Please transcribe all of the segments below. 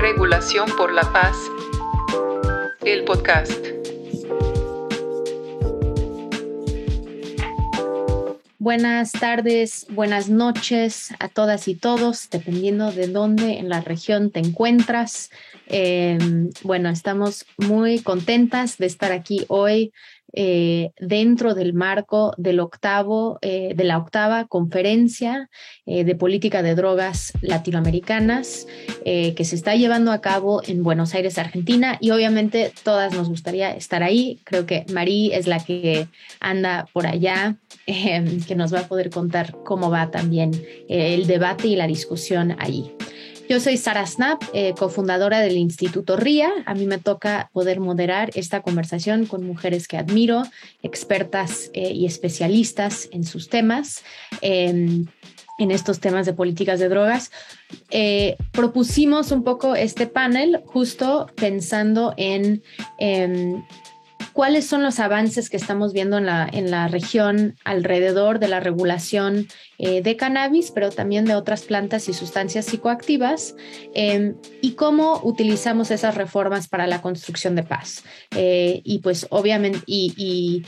Regulación por la Paz, el podcast. Buenas tardes, buenas noches a todas y todos, dependiendo de dónde en la región te encuentras. Eh, bueno, estamos muy contentas de estar aquí hoy eh, dentro del marco del octavo, eh, de la octava conferencia eh, de política de drogas latinoamericanas que se está llevando a cabo en Buenos Aires, Argentina. Y obviamente todas nos gustaría estar ahí. Creo que Marí es la que anda por allá, em, que nos va a poder contar cómo va también el debate y la discusión allí. Yo soy Sara Snap, eh, cofundadora del Instituto RIA. A mí me toca poder moderar esta conversación con mujeres que admiro, expertas eh, y especialistas en sus temas. Em, en estos temas de políticas de drogas. Eh, propusimos un poco este panel justo pensando en em, cuáles son los avances que estamos viendo en la, en la región alrededor de la regulación eh, de cannabis, pero también de otras plantas y sustancias psicoactivas, em, y cómo utilizamos esas reformas para la construcción de paz. Eh, y pues obviamente, y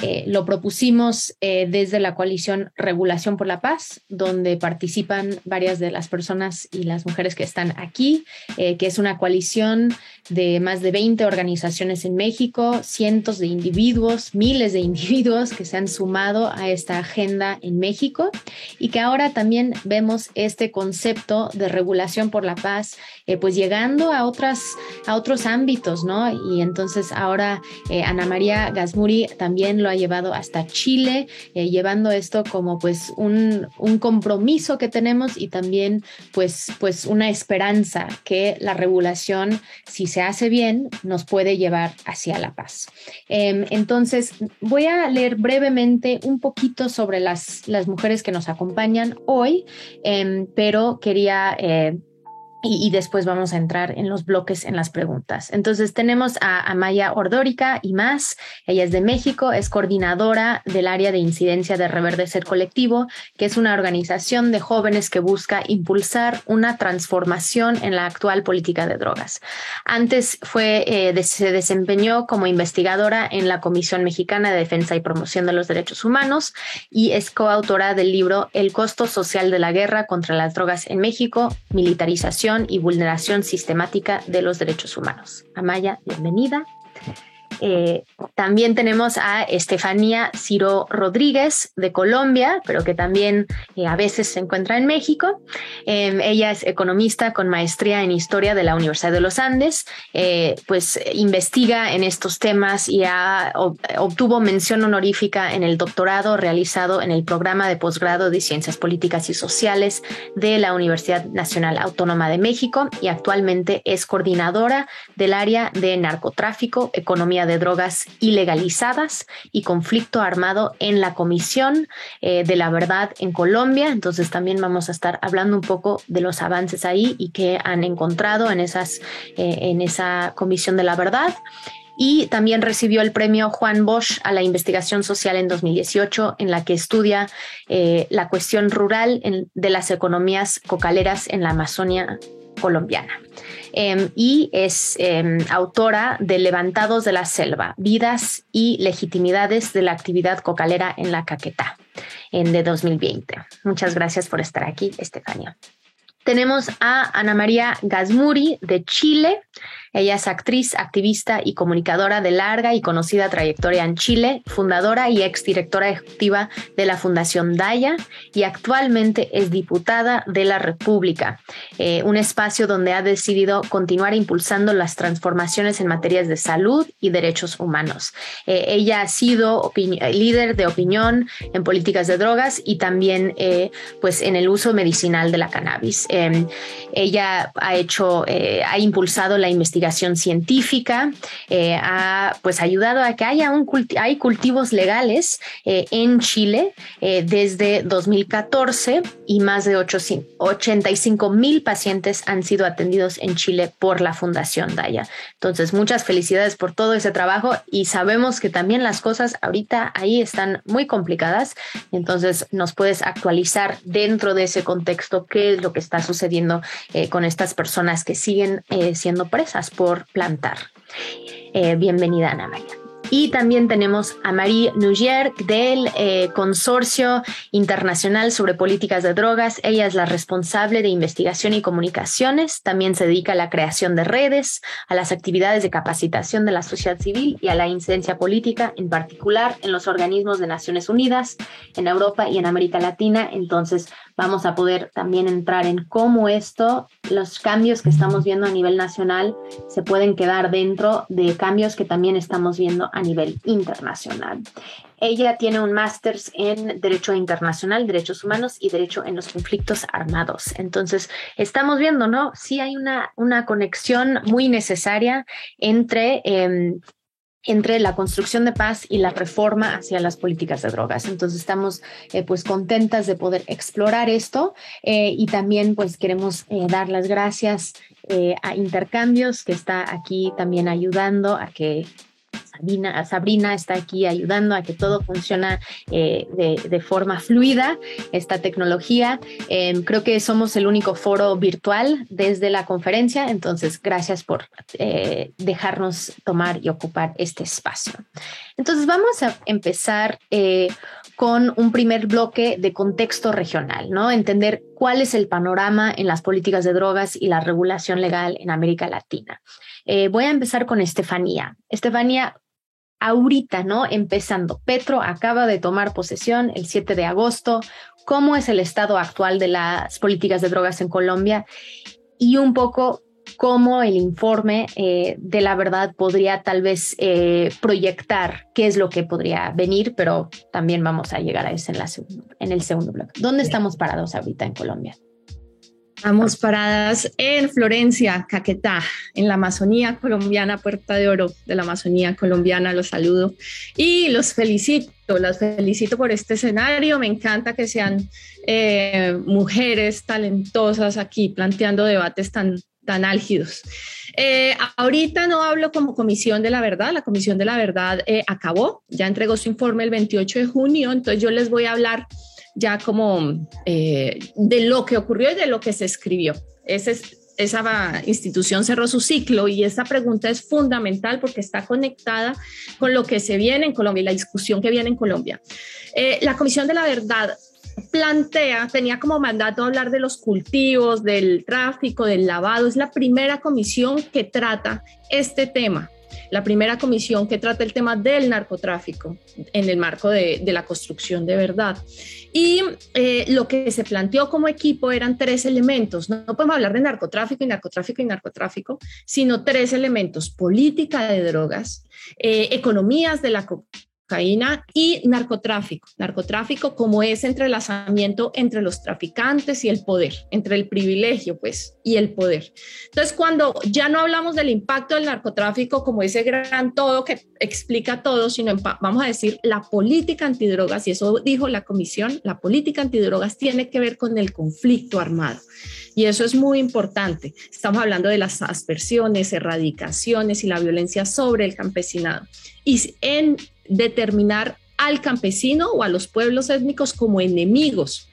eh, lo propusimos eh, desde la coalición Regulación por la Paz, donde participan varias de las personas y las mujeres que están aquí, eh, que es una coalición de más de 20 organizaciones en México, cientos de individuos, miles de individuos que se han sumado a esta agenda en México y que ahora también vemos este concepto de regulación por la paz, pues llegando a, otras, a otros ámbitos, ¿no? Y entonces ahora Ana María Gasmuri también lo ha llevado hasta Chile, eh, llevando esto como pues un, compromiso que tenemos y también pues, pues una esperanza que la regulación, si se hace bien, nos puede llevar hacia la paz. Em, entonces, voy a leer brevemente un poquito sobre las, las mujeres que nos acompañan hoy, em, pero quería... Y, después vamos a entrar en los bloques en las preguntas. Entonces tenemos a Amaya Ordórica y más. Ella es de México, es coordinadora del área de incidencia de Reverdecer Colectivo, que es una organización de jóvenes que busca impulsar una transformación en la actual política de drogas. Antes fue, eh, se desempeñó como investigadora en la Comisión Mexicana de Defensa y Promoción de los Derechos Humanos y es coautora del libro El costo social de la guerra contra las drogas en México, militarización y vulneración sistemática de los derechos humanos. Amaya, bienvenida. Eh, también tenemos a Estefanía Ciro Rodríguez de Colombia, pero que también eh, a veces se encuentra en México. Em, ella es economista con maestría en historia de la Universidad de los Andes, eh, pues investiga en estos temas y obtuvo mención honorífica en el doctorado realizado en el programa de posgrado de Ciencias Políticas y Sociales de la Universidad Nacional Autónoma de México y actualmente es coordinadora del área de narcotráfico, economía de drogas ilegalizadas y conflicto armado en la Comisión eh, de la Verdad en Colombia. Entonces también vamos a estar hablando un poco de los avances ahí y que han encontrado en, esas, eh, en esa Comisión de la Verdad y también recibió el premio Juan Bosch a la investigación social en 2018, en la que estudia eh, la cuestión rural de las economías cocaleras en la Amazonia colombiana. Em, y es em, autora de Levantados de la Selva, Vidas y Legitimidades de la Actividad Cocalera en la Caquetá, en de 2020. Muchas gracias por estar aquí, Estefania. Tenemos a Ana María Gazmuri de Chile. Ella es actriz, activista y comunicadora de larga y conocida trayectoria en Chile, fundadora y exdirectora ejecutiva de la Fundación Daya y actualmente es diputada de la República, eh, un espacio donde ha decidido continuar impulsando las transformaciones en materias de salud y derechos humanos. Eh, ella ha sido líder de opinión en políticas de drogas y también eh, pues en el uso medicinal de la cannabis. Em, ella ha hecho, ha impulsado la investigación científica, eh, ha pues ayudado a que haya un hay cultivos legales eh, en Chile eh, desde 2014 y más de 85 mil pacientes han sido atendidos en Chile por la Fundación Daya. Entonces, muchas felicidades por todo ese trabajo y sabemos que también las cosas ahorita ahí están muy complicadas. Entonces, nos puedes actualizar dentro de ese contexto qué es lo que está sucediendo con estas personas que siguen siendo presas por plantar. bienvenida, Ana María. Y también tenemos a Marie Nugier del eh, Consorcio Internacional sobre Políticas de Drogas. Ella es la responsable de investigación y comunicaciones. También se dedica a la creación de redes, a las actividades de capacitación de la sociedad civil y a la incidencia política, en particular en los organismos de Naciones Unidas, en Europa y en América Latina. Entonces, vamos a poder también entrar en cómo esto, los cambios que estamos viendo a nivel nacional, se pueden quedar dentro de cambios que también estamos viendo a nivel internacional. Ella tiene un máster en Derecho Internacional, Derechos Humanos y Derecho en los Conflictos Armados. Entonces, estamos viendo, ¿no? Sí hay una, una conexión muy necesaria entre... Em, entre la construcción de paz y la reforma hacia las políticas de drogas. Entonces estamos eh, pues contentas de poder explorar esto eh, y también pues queremos eh, dar las gracias a Intercambios que está aquí también ayudando a que Sabrina, Sabrina está aquí ayudando a que todo funcione eh, de, forma fluida, esta tecnología. Em, creo que somos el único foro virtual desde la conferencia, entonces gracias por eh, dejarnos tomar y ocupar este espacio. Entonces vamos a empezar eh, con un primer bloque de contexto regional, ¿no? Entender cuál es el panorama en las políticas de drogas y la regulación legal en América Latina. voy a empezar con Estefanía. Estefanía, ahorita, ¿no? Empezando. Petro acaba de tomar posesión el 7 de agosto. ¿Cómo es el estado actual de las políticas de drogas en Colombia? Y un poco cómo el informe eh, de la verdad podría tal vez eh, proyectar qué es lo que podría venir, pero también vamos a llegar a eso en, la, en el segundo bloque. ¿Dónde estamos parados ahorita en Colombia? Estamos paradas en Florencia, Caquetá, en la Amazonía colombiana, Puerta de Oro de la Amazonía colombiana. Los saludo y los felicito. Los felicito por este escenario. Me encanta que sean eh, mujeres talentosas aquí planteando debates tan, tan álgidos. Eh, ahorita no hablo como Comisión de la Verdad, la Comisión de la Verdad eh, acabó, ya entregó su informe el 28 de junio, entonces yo les voy a hablar ya como eh, de lo que ocurrió y de lo que se escribió. esa institución cerró su ciclo y esa pregunta es fundamental porque está conectada con lo que se viene en Colombia y la discusión que viene en Colombia. Eh, la Comisión de la Verdad plantea, tenía como mandato hablar de los cultivos, del tráfico, del lavado. Es la primera comisión que trata este tema la primera comisión que trata el tema del narcotráfico en el marco de, la construcción de verdad. Y eh, lo que se planteó como equipo eran tres elementos. No, podemos hablar de narcotráfico y narcotráfico y narcotráfico, sino tres elementos. Política de drogas, eh, economías de la y narcotráfico. Narcotráfico como ese entrelazamiento entre los traficantes y el poder, entre el privilegio, pues, y el poder. Entonces, cuando ya no hablamos del impacto del narcotráfico como ese gran todo que explica todo, sino vamos a decir la política antidrogas, y eso dijo la comisión, la política antidrogas tiene que ver con el conflicto armado. Y eso es muy importante. Estamos hablando de las aspersiones, erradicaciones y la violencia sobre el campesinado. Y en determinar al campesino o a los pueblos étnicos como enemigos.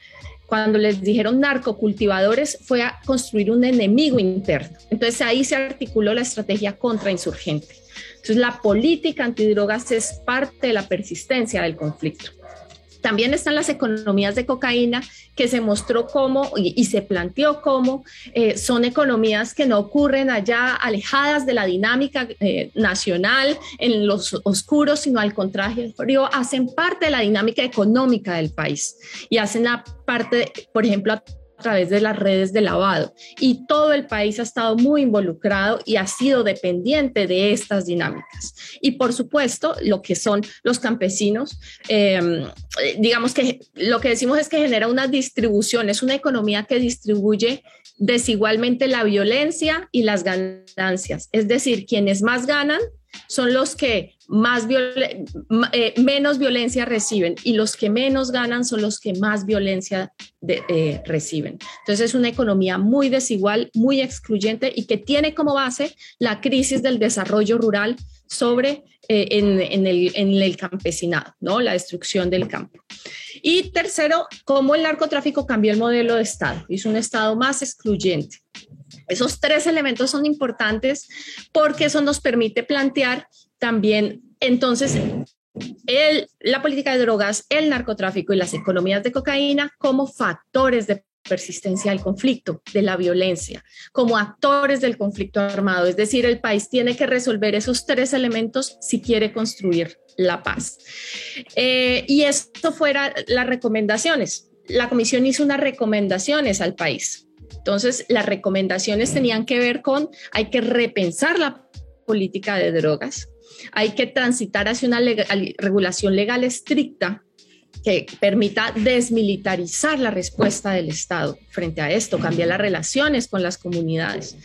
Cuando les dijeron narcocultivadores fue a construir un enemigo interno. Entonces ahí se articuló la estrategia contrainsurgente. Entonces la política antidrogas es parte de la persistencia del conflicto. También están las economías de cocaína que se mostró cómo y, se planteó cómo eh, son economías que no ocurren allá alejadas de la dinámica eh, nacional, en los oscuros, sino al contrario, hacen parte de la dinámica económica del país. Y hacen la parte, por ejemplo, a través de las redes de lavado y todo el país ha estado muy involucrado y ha sido dependiente de estas dinámicas. Y por supuesto, lo que son los campesinos, em, digamos que lo que decimos es que genera una distribución, es una economía que distribuye desigualmente la violencia y las ganancias. Es decir, quienes más ganan son los que más eh, menos violencia reciben y los que menos ganan son los que más violencia eh, reciben. Entonces es una economía muy desigual, muy excluyente y que tiene como base la crisis del desarrollo rural sobre eh, en, el, en, el, campesinado, ¿no? la destrucción del campo. Y tercero, cómo el narcotráfico cambió el modelo de Estado, hizo un Estado más excluyente. Esos tres elementos son importantes porque eso nos permite plantear también, entonces, la política de drogas, el narcotráfico y las economías de cocaína como factores de persistencia del conflicto, de la violencia, como actores del conflicto armado. Es decir, el país tiene que resolver esos tres elementos si quiere construir la paz. Eh, y esto fuera las recomendaciones. La comisión hizo unas recomendaciones al país. Entonces, las recomendaciones tenían que ver con, hay que repensar la política de drogas, hay que transitar hacia una regulación legal estricta que permita desmilitarizar la respuesta del Estado frente a esto, cambiar las relaciones con las comunidades,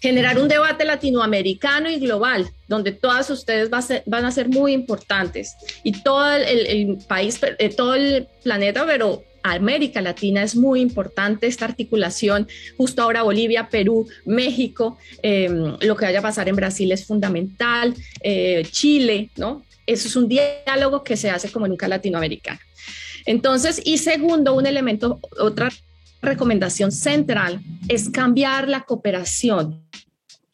generar un debate latinoamericano y global, donde todas ustedes van a ser muy importantes. Y todo el, país, eh, todo el planeta, pero América Latina es muy importante esta articulación. Justo ahora Bolivia, Perú, México, eh, lo que vaya a pasar en Brasil es fundamental, eh, Chile, ¿no? Eso es un diálogo que se hace como nunca latinoamericano. Entonces, y segundo, un elemento, otra recomendación central es cambiar la cooperación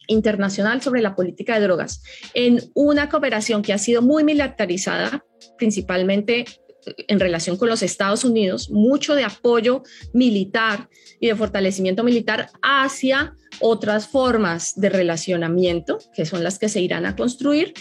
internacional sobre la política de drogas en una cooperación que ha sido muy militarizada, principalmente en relación con los Estados Unidos, mucho de apoyo militar y de fortalecimiento militar hacia otras formas de relacionamiento, que son las que se irán a construir,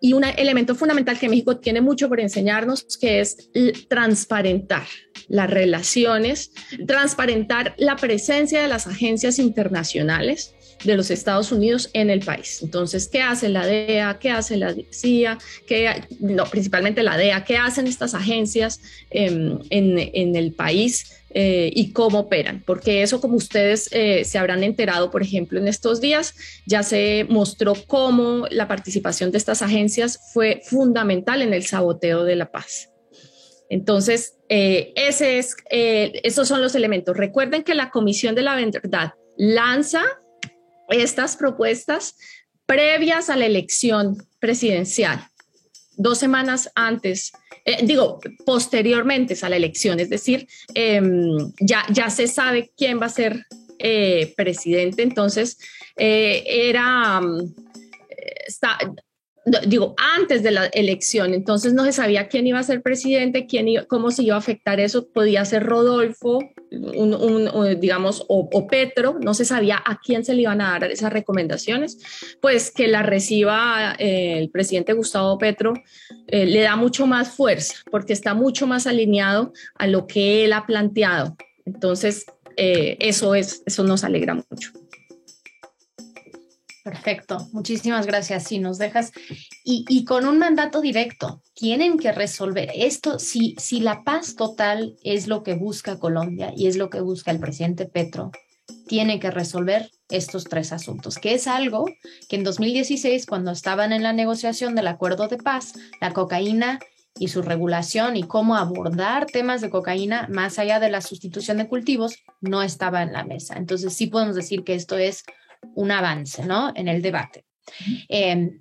y un elemento fundamental que México tiene mucho por enseñarnos, que es transparentar las relaciones, transparentar la presencia de las agencias internacionales de los Estados Unidos en el país. Entonces, ¿qué hace la DEA? ¿Qué hace la CIA? ¿Qué, no, principalmente la DEA. ¿Qué hacen estas agencias en, en el país? Eh, y cómo operan, porque eso como ustedes eh, se habrán enterado, por ejemplo, en estos días, ya se mostró cómo la participación de estas agencias fue fundamental en el saboteo de la paz. Entonces, eh, ese es, esos son los elementos. Recuerden que la Comisión de la Verdad lanza estas propuestas previas a la elección presidencial, dos semanas antes eh, digo, posteriormente a la elección, es decir, em, ya, ya se sabe quién va a ser eh, presidente, entonces eh, era, mm, digo, antes de la elección, entonces no se sabía quién iba a ser presidente, quién cómo se iba a afectar eso, podía ser Rodolfo, digamos, o, Petro, no se sabía a quién se le iban a dar esas recomendaciones, pues que la reciba eh, el presidente Gustavo Petro eh, le da mucho más fuerza, porque está mucho más alineado a lo que él ha planteado. Entonces, eh, eso, es, eso nos alegra mucho. Perfecto, muchísimas gracias. Si nos dejas y, con un mandato directo, tienen que resolver esto. Si, si la paz total es lo que busca Colombia y es lo que busca el presidente Petro, tiene que resolver estos tres asuntos, que es algo que en 2016, cuando estaban en la negociación del acuerdo de paz, la cocaína y su regulación y cómo abordar temas de cocaína más allá de la sustitución de cultivos no estaba en la mesa. Entonces sí podemos decir que esto es un avance, ¿no? En el debate. Em,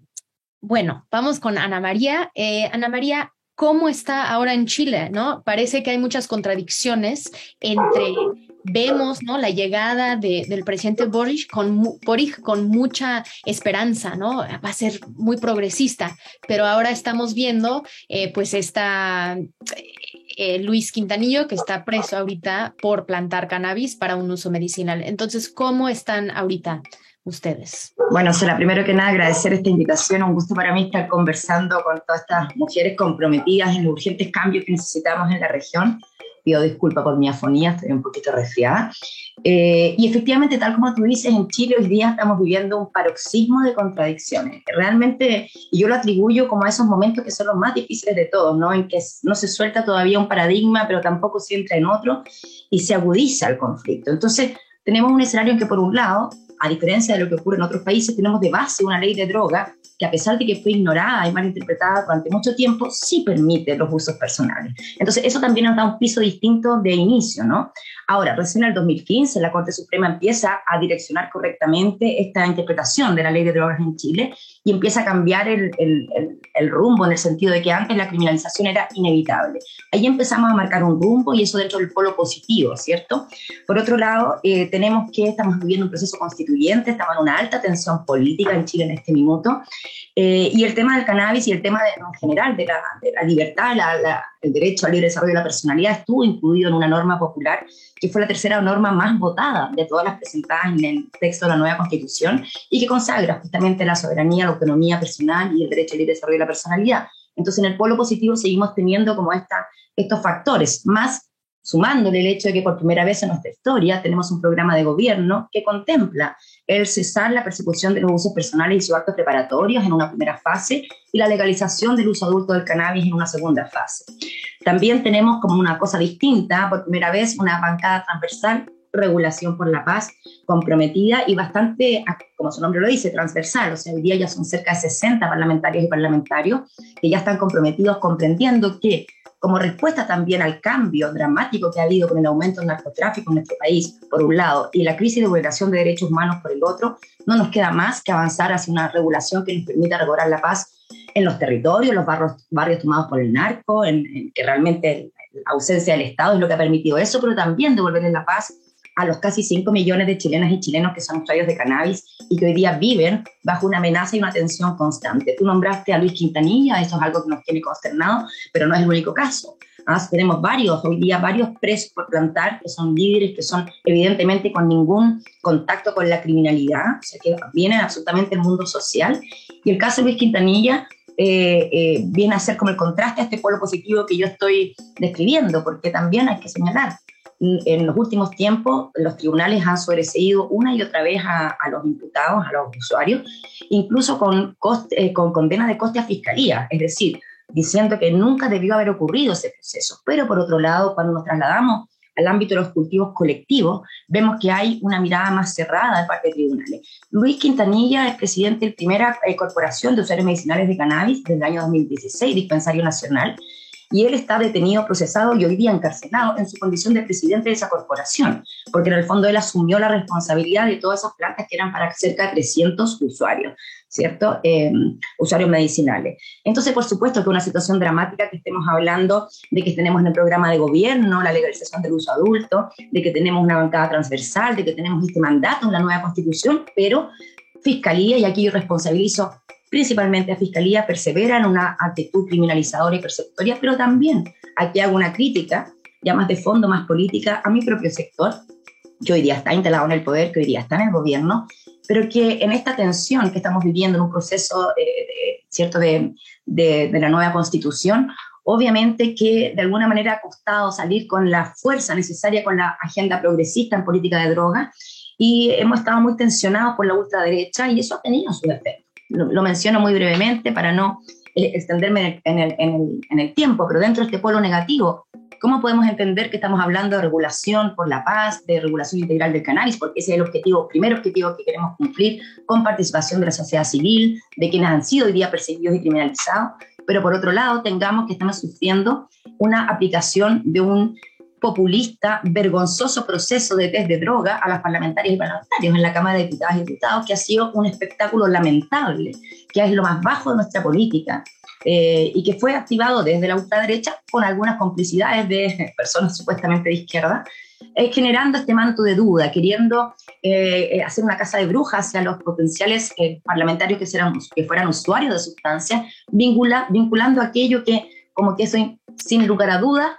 bueno, vamos con Ana María. Eh, Ana María, ¿cómo está ahora en Chile? ¿no? Parece que hay muchas contradicciones entre, vemos ¿no? la llegada del presidente Boric con, Boric con mucha esperanza, ¿no? Va a ser muy progresista, pero ahora estamos viendo eh, pues esta eh, Luis Quintanillo, que está preso ahorita por plantar cannabis para un uso medicinal. Entonces, ¿cómo están ahorita ustedes? Bueno, será primero que nada agradecer esta invitación. Un gusto para mí estar conversando con todas estas mujeres comprometidas en los urgentes cambios que necesitamos en la región. Pido disculpas por mi afonía, estoy un poquito resfriada. Eh, y efectivamente, tal como tú dices, en Chile hoy día estamos viviendo un paroxismo de contradicciones. Realmente, y yo lo atribuyo como a esos momentos que son los más difíciles de todos, ¿no? En que no se suelta todavía un paradigma, pero tampoco se entra en otro y se agudiza el conflicto. Entonces, tenemos un escenario en que, por un lado, a diferencia de lo que ocurre en otros países, tenemos de base una ley de droga que a pesar de que fue ignorada y mal interpretada durante mucho tiempo, sí permite los usos personales. Entonces, eso también nos da un piso distinto de inicio, ¿no? Ahora, recién en el 2015 la Corte Suprema empieza a direccionar correctamente esta interpretación de la ley de drogas en Chile y empieza a cambiar el, el, rumbo en el sentido de que antes la criminalización era inevitable. Ahí empezamos a marcar un rumbo y eso dentro del polo positivo, ¿cierto? Por otro lado, eh, tenemos que estamos viviendo un proceso constituyente, estamos en una alta tensión política en Chile en este minuto eh, y el tema del cannabis y el tema en general de la, de la libertad, el derecho al libre desarrollo de la personalidad estuvo incluido en una norma popular que fue la tercera norma más votada de todas las presentadas en el texto de la nueva constitución y que consagra justamente la soberanía, la autonomía personal y el derecho al libre desarrollo de la personalidad. Entonces, en el polo positivo seguimos teniendo como esta, estos factores, más sumándole el hecho de que por primera vez en nuestra historia tenemos un programa de gobierno que contempla el cesar la persecución de los usos personales y sus actos preparatorios en una primera fase y la legalización del uso adulto del cannabis en una segunda fase. También tenemos como una cosa distinta, por primera vez, una bancada transversal regulación por la paz comprometida y bastante, como su nombre lo dice, transversal. O sea, hoy día ya son cerca de 60 parlamentarios y parlamentarios que ya están comprometidos comprendiendo que como respuesta también al cambio dramático que ha habido con el aumento del narcotráfico en nuestro país, por un lado, y la crisis de vulneración de derechos humanos por el otro, no nos queda más que avanzar hacia una regulación que nos permita regular la paz en los territorios, los barrios, barrios tomados por el narco, en, que realmente la ausencia del Estado es lo que ha permitido eso, pero también devolverle la paz a los casi 5 millones de chilenas y chilenos que son usuarios de cannabis y que hoy día viven bajo una amenaza y una tensión constante. Tú nombraste a Luis Quintanilla, eso es algo que nos tiene consternado, pero no es el único caso. ¿ah? tenemos varios, hoy día varios presos por plantar, que son líderes, que son evidentemente con ningún contacto con la criminalidad, o sea, que vienen absolutamente del mundo social. Y el caso de Luis Quintanilla eh, eh, viene a ser como el contraste a este pueblo positivo que yo estoy describiendo, porque también hay que señalar, en los últimos tiempos los tribunales han sobreseído una y otra vez a, los imputados, a los usuarios, incluso con, coste, eh, con condena de coste a fiscalía, es decir, diciendo que nunca debió haber ocurrido ese proceso. Pero por otro lado, cuando nos trasladamos al ámbito de los cultivos colectivos, vemos que hay una mirada más cerrada de parte de tribunales. Luis Quintanilla es presidente de la primera eh, corporación de usuarios medicinales de cannabis desde el año 2016, dispensario nacional, y él está detenido, procesado y hoy día encarcelado en su condición de presidente de esa corporación, porque en el fondo él asumió la responsabilidad de todas esas plantas que eran para cerca de 300 usuarios, ¿cierto? Eh, usuarios medicinales. Entonces, por supuesto que una situación dramática que estemos hablando de que tenemos en el programa de gobierno la legalización del uso adulto, de que tenemos una bancada transversal, de que tenemos este mandato en la nueva constitución, pero Fiscalía, y aquí yo responsabilizo principalmente a Fiscalía, persevera en una actitud criminalizadora y persecutoria, pero también aquí hago una crítica, ya más de fondo, más política, a mi propio sector, que hoy día está instalado en el poder, que hoy día está en el gobierno, pero que en esta tensión que estamos viviendo en un proceso eh, cierto de, de, de la nueva constitución, obviamente que de alguna manera ha costado salir con la fuerza necesaria con la agenda progresista en política de droga y hemos estado muy tensionados por la ultraderecha y eso ha tenido su efecto lo, menciono muy brevemente para no eh, extenderme en el, en, el, en el, tiempo, pero dentro de este polo negativo, ¿cómo podemos entender que estamos hablando de regulación por la paz, de regulación integral del cannabis? Porque ese es el objetivo, primer objetivo que queremos cumplir con participación de la sociedad civil, de quienes han sido hoy día perseguidos y criminalizados, pero por otro lado tengamos que estamos sufriendo una aplicación de un populista, vergonzoso proceso de test de droga a las parlamentarias y parlamentarios en la Cámara de Diputadas y Diputados, que ha sido un espectáculo lamentable, que es lo más bajo de nuestra política. Eh, y que fue activado desde la ultraderecha con algunas complicidades de personas supuestamente de izquierda, eh, generando este manto de duda, queriendo eh, hacer una casa de brujas hacia los potenciales parlamentarios que, serán, que fueran usuarios de sustancias, vincula, vinculando aquello que, como que eso, sin lugar a duda,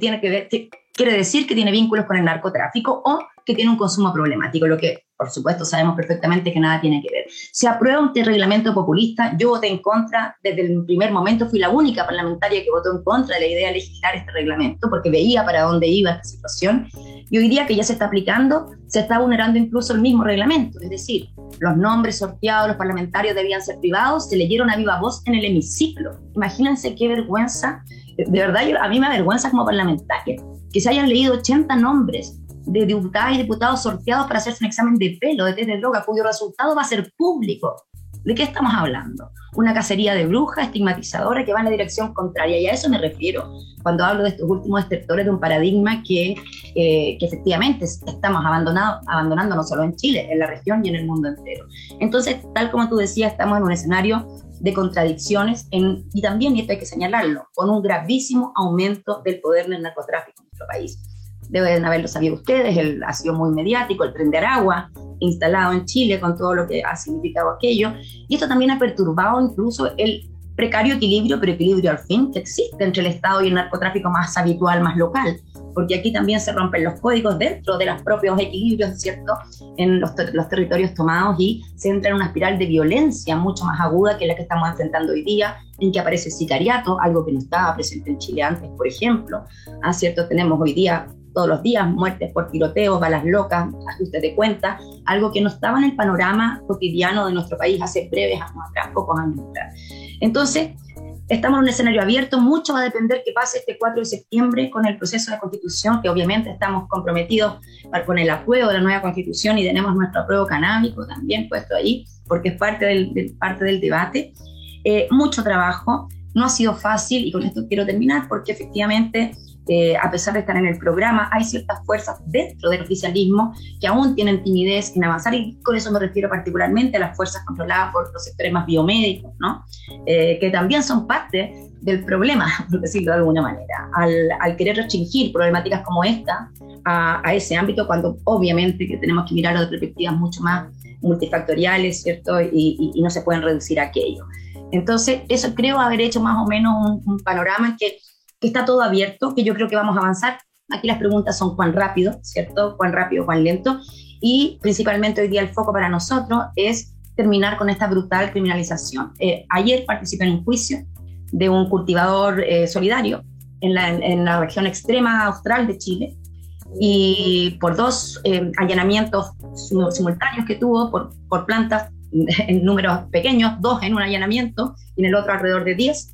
tiene que ver, quiere decir que tiene vínculos con el narcotráfico o que tiene un consumo problemático, lo que por supuesto sabemos perfectamente que nada tiene que ver. Se aprueba un reglamento populista, yo voté en contra, desde el primer momento fui la única parlamentaria que votó en contra de la idea de legislar este reglamento, porque veía para dónde iba esta situación, y hoy día que ya se está aplicando, se está vulnerando incluso el mismo reglamento, es decir, los nombres sorteados, los parlamentarios debían ser privados, se leyeron a viva voz en el hemiciclo. Imagínense qué vergüenza, de verdad a mí me avergüenza como parlamentaria, que se hayan leído 80 nombres de diputadas y diputados sorteados para hacerse un examen de pelo, de test de droga, cuyo resultado va a ser público. ¿De qué estamos hablando? Una cacería de brujas estigmatizadora que va en la dirección contraria. Y a eso me refiero cuando hablo de estos últimos extractores de un paradigma que, eh, que efectivamente estamos abandonado, abandonando no solo en Chile, en la región y en el mundo entero. Entonces, tal como tú decías, estamos en un escenario de contradicciones y también, y esto hay que señalarlo, con un gravísimo aumento del poder del narcotráfico en nuestro país deben haberlo sabido ustedes, el, ha sido muy mediático, el prender agua instalado en Chile con todo lo que ha significado aquello. Y esto también ha perturbado incluso el precario equilibrio, pero equilibrio al fin, que existe entre el Estado y el narcotráfico más habitual, más local, porque aquí también se rompen los códigos dentro de los propios equilibrios, ¿cierto?, en los, los territorios tomados y se entra en una espiral de violencia mucho más aguda que la que estamos enfrentando hoy día, en que aparece el sicariato, algo que no estaba presente en Chile antes, por ejemplo. ¿Ah, ¿cierto? Tenemos hoy día todos los días, muertes por tiroteos, balas locas, ajustes de cuenta, algo que no estaba en el panorama cotidiano de nuestro país hace breves años atrás, pocos años atrás. Entonces, estamos en un escenario abierto, mucho va a depender que pase este 4 de septiembre con el proceso de constitución, que obviamente estamos comprometidos con el apruebo de la nueva constitución y tenemos nuestro apruebo canábico también puesto ahí, porque es parte del, parte del debate. Eh, mucho trabajo, no ha sido fácil y con esto quiero terminar porque efectivamente eh, a pesar de estar en el programa, hay ciertas fuerzas dentro del oficialismo que aún tienen timidez en avanzar y con eso me refiero particularmente a las fuerzas controladas por los sectores más biomédicos, ¿no? Eh, que también son parte del problema, por decirlo de alguna manera, al, querer restringir problemáticas como esta a, ese ámbito, cuando obviamente que tenemos que mirarlo de perspectivas mucho más multifactoriales, ¿cierto? Y, no se pueden reducir a aquello. Entonces, eso creo haber hecho más o menos un, un panorama que que está todo abierto, que yo creo que vamos a avanzar. Aquí las preguntas son cuán rápido, ¿cierto? Cuán rápido, cuán lento. Y principalmente hoy día el foco para nosotros es terminar con esta brutal criminalización. Eh, ayer participé en un juicio de un cultivador eh, solidario en la, región extrema austral de Chile y por dos eh, allanamientos simultáneos que tuvo por plantas en números pequeños, dos en un allanamiento y en el otro alrededor de diez,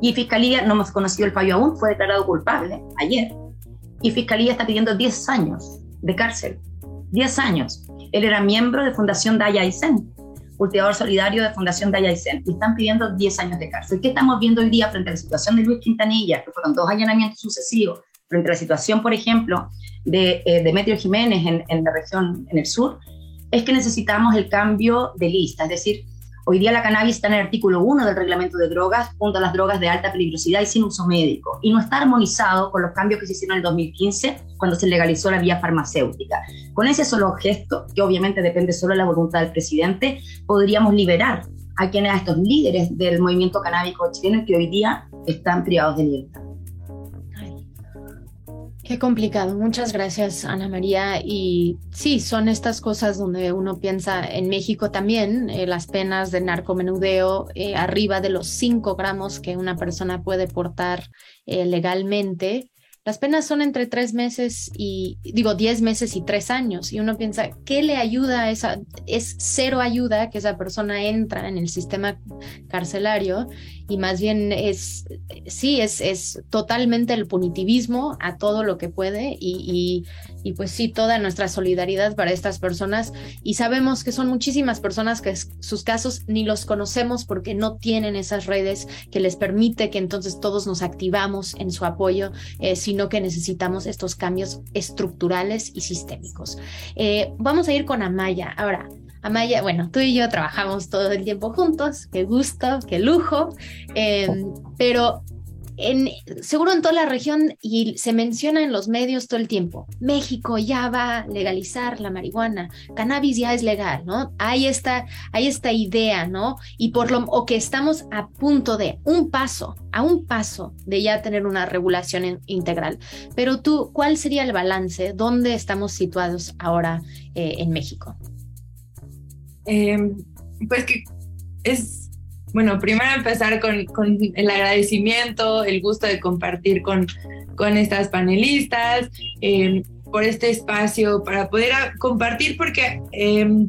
y Fiscalía, no hemos conocido el fallo aún, fue declarado culpable ayer. Y Fiscalía está pidiendo 10 años de cárcel. 10 años. Él era miembro de Fundación Daya Aysén, cultivador solidario de Fundación Daya Aysén, y están pidiendo 10 años de cárcel. ¿Qué estamos viendo hoy día frente a la situación de Luis Quintanilla, que fueron dos allanamientos sucesivos, frente a la situación, por ejemplo, de eh, Demetrio Jiménez en, en la región, en el sur? Es que necesitamos el cambio de lista, es decir, Hoy día la cannabis está en el artículo 1 del reglamento de drogas, junto a las drogas de alta peligrosidad y sin uso médico, y no está armonizado con los cambios que se hicieron en el 2015 cuando se legalizó la vía farmacéutica. Con ese solo gesto, que obviamente depende solo de la voluntad del presidente, podríamos liberar a quienes a estos líderes del movimiento canábico chileno que hoy día están privados de libertad. Qué complicado. Muchas gracias, Ana María. Y sí, son estas cosas donde uno piensa en México también, eh, las penas de narcomenudeo eh, arriba de los 5 gramos que una persona puede portar eh, legalmente las penas son entre tres meses y, digo, diez meses y tres años. Y uno piensa, ¿qué le ayuda a esa? Es cero ayuda que esa persona entra en el sistema carcelario y más bien es, sí, es, es totalmente el punitivismo a todo lo que puede y, y, pues sí, toda nuestra solidaridad para estas personas. Y sabemos que son muchísimas personas que sus casos ni los conocemos porque no tienen esas redes que les permite que entonces todos nos activamos en su apoyo, eh, sino que necesitamos estos cambios estructurales y sistémicos. Eh, vamos a ir con Amaya. Ahora, Amaya, bueno, tú y yo trabajamos todo el tiempo juntos, qué gusto, qué lujo, em, pero en, seguro en toda la región y se menciona en los medios todo el tiempo, México ya va a legalizar la marihuana, cannabis ya es legal, ¿no? Hay esta, hay esta idea, ¿no? Y por lo, o que estamos a punto de un paso, a un paso de ya tener una regulación integral. Pero tú, ¿cuál sería el balance? ¿Dónde estamos situados ahora eh, en México? Em, pues que es bueno, primero empezar con, el agradecimiento, el gusto de compartir con, con estas panelistas, em, por este espacio, para poder compartir, porque em,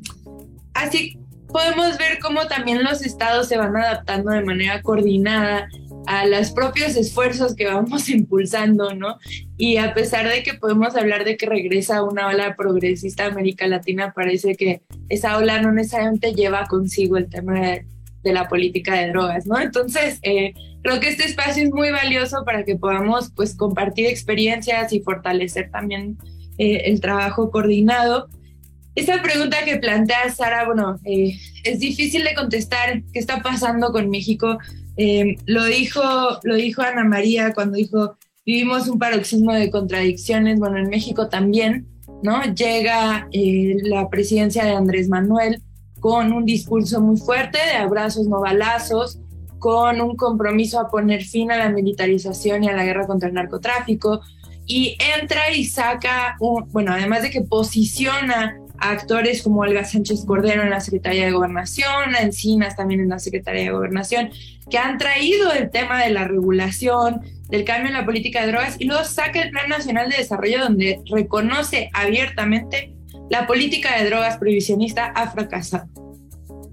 así podemos ver cómo también los estados se van adaptando de manera coordinada a los propios esfuerzos que vamos impulsando, ¿no? Y a pesar de que podemos hablar de que regresa una ola progresista a América Latina, parece que esa ola no necesariamente lleva consigo el tema de de la política de drogas, ¿no? Entonces, eh, creo que este espacio es muy valioso para que podamos, pues, compartir experiencias y fortalecer también eh, el trabajo coordinado. Esa pregunta que plantea Sara, bueno, eh, es difícil de contestar. ¿Qué está pasando con México? lo, dijo, lo dijo Ana María cuando dijo, vivimos un paroxismo de contradicciones. Bueno, en México también, ¿no? Llega la presidencia de Andrés Manuel, con un discurso muy fuerte de abrazos no balazos, con un compromiso a poner fin a la militarización y a la guerra contra el narcotráfico, y entra y saca, bueno, además de que posiciona a actores como Olga Sánchez Cordero en la Secretaría de Gobernación, a Encinas también en la Secretaría de Gobernación, que han traído el tema de la regulación, del cambio en la política de drogas, y luego saca el Plan Nacional de Desarrollo donde reconoce abiertamente la política de drogas prohibicionista ha fracasado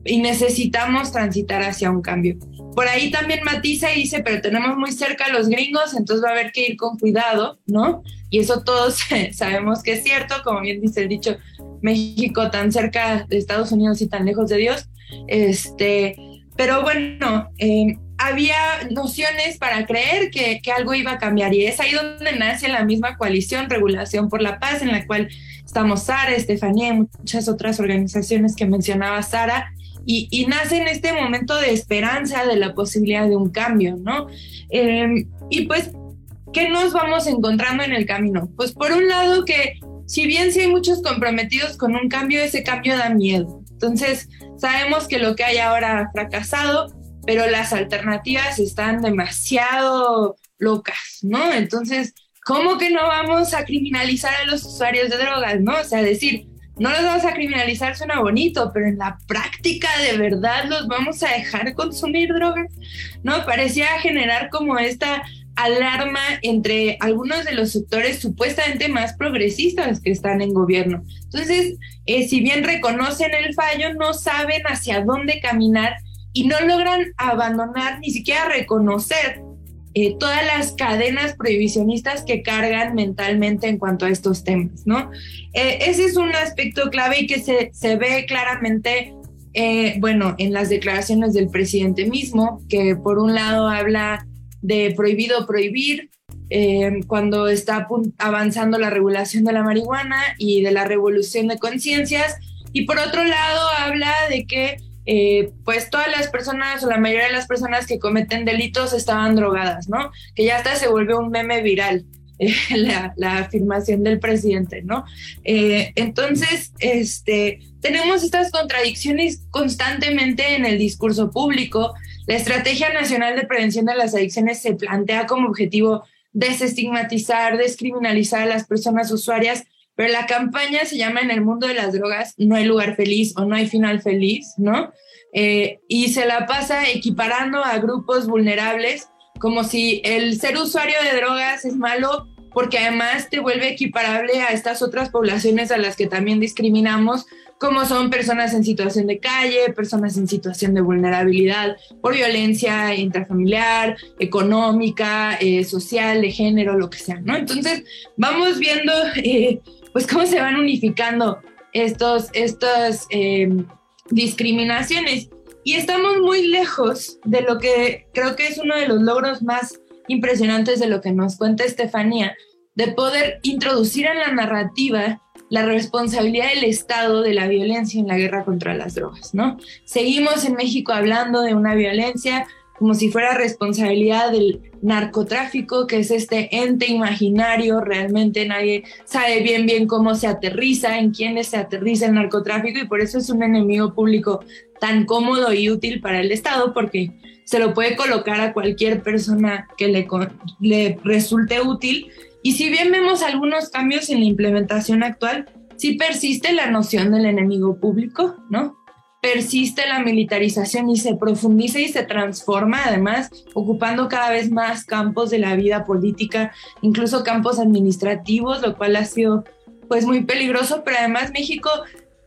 y necesitamos transitar hacia un cambio. Por ahí también matiza y dice, pero tenemos muy cerca a los gringos, entonces va a haber que ir con cuidado, ¿no? Y eso todos sabemos que es cierto, como bien dice el dicho, México tan cerca de Estados Unidos y tan lejos de Dios. Este, pero bueno, eh, había nociones para creer que, que, algo iba a cambiar y es ahí donde nace la misma coalición Regulación por la Paz, en la cual estamos Sara, Estefanía y muchas otras organizaciones que mencionaba Sara, y, nace en este momento de esperanza de la posibilidad de un cambio, ¿no? Em, y pues, ¿qué nos vamos encontrando en el camino? Pues por un lado que si bien sí hay muchos comprometidos con un cambio, ese cambio da miedo. Entonces, sabemos que lo que hay ahora ha fracasado, pero las alternativas están demasiado locas, ¿no? Entonces, ¿cómo que no vamos a criminalizar a los usuarios de drogas, no? O sea, decir, no los vamos a criminalizar suena bonito, pero en la práctica de verdad los vamos a dejar consumir drogas, ¿no? Parecía generar como esta alarma entre algunos de los sectores supuestamente más progresistas que están en gobierno. Entonces, eh, si bien reconocen el fallo, no saben hacia dónde caminar y no logran abandonar, ni siquiera reconocer eh, todas las cadenas prohibicionistas que cargan mentalmente en cuanto a estos temas, ¿no? Eh, ese es un aspecto clave y que se, se ve claramente, eh, bueno, en las declaraciones del presidente mismo, que por un lado habla de prohibido prohibir, cuando está avanzando la regulación de la marihuana y de la revolución de conciencias, y por otro lado habla de que eh, pues todas las personas o la mayoría de las personas que cometen delitos estaban drogadas, ¿no? Que ya hasta se vuelve un meme viral. Eh, la, afirmación del presidente, ¿no? Eh, entonces, este, tenemos estas contradicciones constantemente en el discurso público. La Estrategia Nacional de Prevención de las Adicciones se plantea como objetivo desestigmatizar, descriminalizar a las personas usuarias, pero la campaña se llama En el mundo de las drogas no hay lugar feliz o no hay final feliz, ¿no? Eh, y se la pasa equiparando a grupos vulnerables como si el ser usuario de drogas es malo porque además te vuelve equiparable a estas otras poblaciones a las que también discriminamos, como son personas en situación de calle, personas en situación de vulnerabilidad por violencia intrafamiliar, económica, eh, social, de género, lo que sea, ¿no? Entonces, vamos viendo eh, pues cómo se van unificando estos, estos eh, discriminaciones. Y estamos muy lejos de lo que creo que es uno de los logros más impresionantes de lo que nos cuenta Estefanía, de poder introducir en la narrativa la responsabilidad del Estado de la violencia en la guerra contra las drogas, ¿no? Seguimos en México hablando de una violencia como si fuera responsabilidad del narcotráfico, que es este ente imaginario, realmente nadie sabe bien bien cómo se aterriza, en quiénes se aterriza el narcotráfico y por eso es un enemigo público tan cómodo y útil para el Estado, porque se lo puede colocar a cualquier persona que le, le resulte útil. Y si bien vemos algunos cambios en la implementación actual, sí persiste la noción del enemigo público, ¿no? Persiste la militarización y se profundiza y se transforma, además, ocupando cada vez más campos de la vida política, incluso campos administrativos, lo cual ha sido pues muy peligroso, pero además México,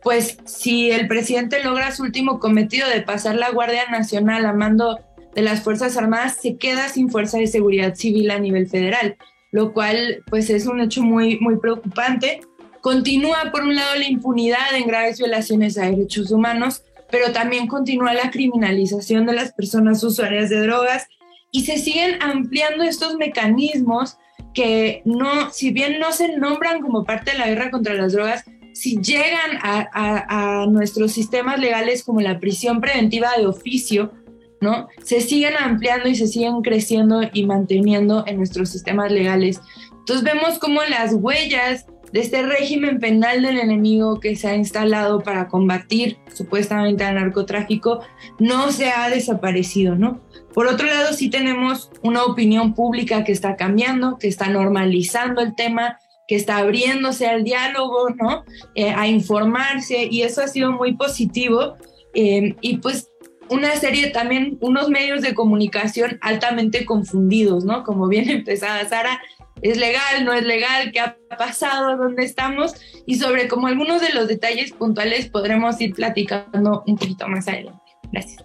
pues si el presidente logra su último cometido de pasar la Guardia Nacional a mando de las Fuerzas Armadas, se queda sin fuerza de seguridad civil a nivel federal, lo cual pues es un hecho muy, muy preocupante. Continúa, por un lado, la impunidad en graves violaciones a derechos humanos, pero también continúa la criminalización de las personas usuarias de drogas y se siguen ampliando estos mecanismos que no, si bien no se nombran como parte de la guerra contra las drogas, si llegan a, nuestros sistemas legales como la prisión preventiva de oficio, ¿no? Se siguen ampliando y se siguen creciendo y manteniendo en nuestros sistemas legales. Entonces vemos como las huellas de este régimen penal del enemigo que se ha instalado para combatir supuestamente al narcotráfico no se ha desaparecido, ¿no? Por otro lado, sí tenemos una opinión pública que está cambiando, que está normalizando el tema, que está abriéndose al diálogo, ¿no? Eh, a informarse y eso ha sido muy positivo. Eh, y pues una serie también, unos medios de comunicación altamente confundidos, ¿no? Como bien empezaba Sara, es legal, no es legal, qué ha pasado, dónde estamos y sobre como algunos de los detalles puntuales podremos ir platicando un poquito más adelante. Gracias.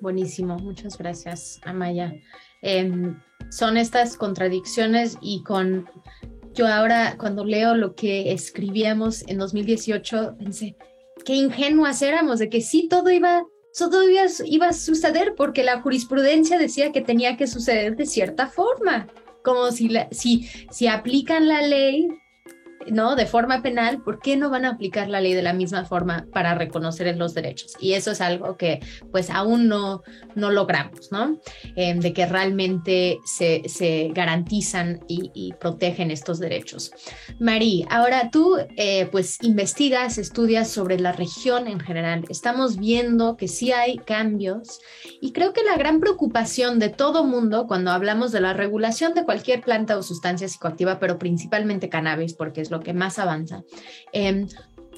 Buenísimo, muchas gracias, Amaya. Em, son estas contradicciones y con, yo ahora cuando leo lo que escribíamos en 2018, pensé, qué ingenuas éramos de que sí, todo iba todo iba, iba, a suceder porque la jurisprudencia decía que tenía que suceder de cierta forma como si, si, si aplican la ley, ¿no? De forma penal, ¿por qué no van a aplicar la ley de la misma forma para reconocer los derechos? Y eso es algo que pues aún no, no logramos, ¿no? Em, de que realmente se, se garantizan y, protegen estos derechos. Marí, ahora tú eh, pues investigas, estudias sobre la región en general. Estamos viendo que sí hay cambios y creo que la gran preocupación de todo mundo cuando hablamos de la regulación de cualquier planta o sustancia psicoactiva, pero principalmente cannabis, porque es lo que más avanza. Em,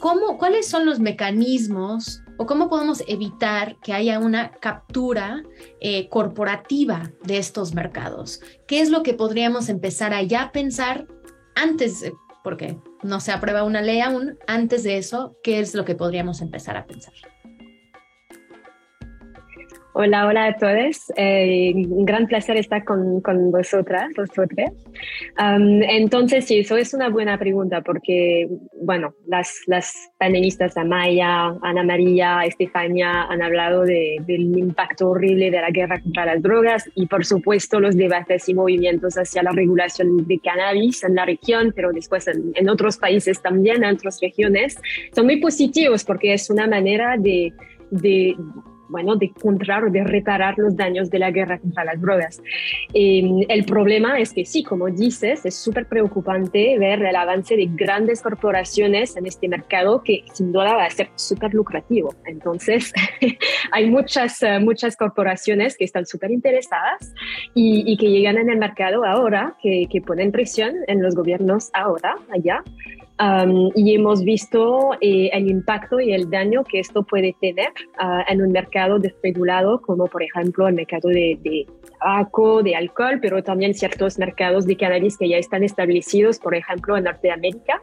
¿cómo, ¿Cuáles son los mecanismos o cómo podemos evitar que haya una captura eh, corporativa de estos mercados? ¿Qué es lo que podríamos empezar a ya pensar antes, porque no se aprueba una ley aún, antes de eso, qué es lo que podríamos empezar a pensar? Hola, hola a todos. Eh, un gran placer estar con, con vosotras, vosotras. entonces, sí, eso es una buena pregunta porque, bueno, las, las panelistas Amaya, Ana María, Estefania han hablado de, del impacto horrible de la guerra contra las drogas y, por supuesto, los debates y movimientos hacia la regulación de cannabis en la región, pero después en, en otros países también, en otras regiones, son muy positivos porque es una manera de, de bueno, de encontrar o de reparar los daños de la guerra contra las drogas. Em, el problema es que sí, como dices, es súper preocupante ver el avance de grandes corporaciones en este mercado que sin duda va a ser súper lucrativo. Entonces, hay muchas, eh, muchas corporaciones que están súper interesadas y, que llegan en el mercado ahora, que, que ponen presión en los gobiernos ahora, allá y hemos visto eh, el impacto y el daño que esto puede tener ah, en un mercado desregulado, como por ejemplo el mercado de, de, tabaco, de alcohol, pero también ciertos mercados de cannabis que ya están establecidos, por ejemplo en Norteamérica.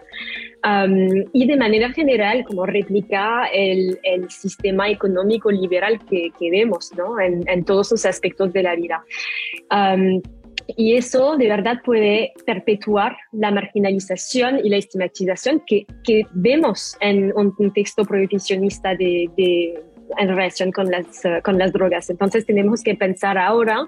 y de manera general, como replica el, el sistema económico liberal que, que vemos ¿no? en, en, todos los aspectos de la vida. Y eso de verdad puede perpetuar la marginalización y la estigmatización que, que vemos en un contexto prohibicionista de, de, en relación con las, con las drogas. Entonces tenemos que pensar ahora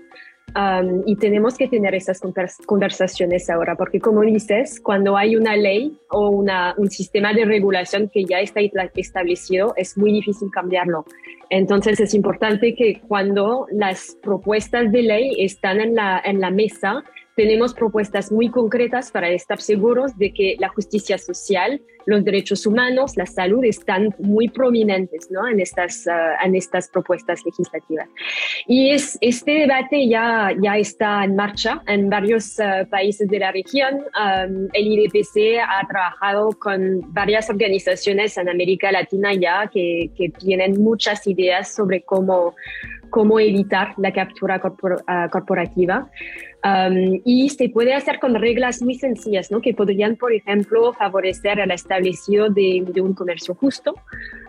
y tenemos que tener esas conversaciones ahora, porque como dices, cuando hay una ley o un sistema de regulación que ya está establecido, es muy difícil cambiarlo. Entonces es importante que cuando las propuestas de ley están en la, en la mesa, tenemos propuestas muy concretas para estar seguros de que la justicia social, los derechos humanos, la salud están muy prominentes ¿no? en, estas, ah, en estas propuestas legislativas. Y es, este debate ya, ya está en marcha en varios ah, países de la región. el IDPC ha trabajado con varias organizaciones en América Latina ya que, que tienen muchas ideas sobre cómo, cómo evitar la captura ah, corporativa. y se puede hacer con reglas muy sencillas, ¿no? que podrían, por ejemplo, favorecer el establecido de, un comercio justo,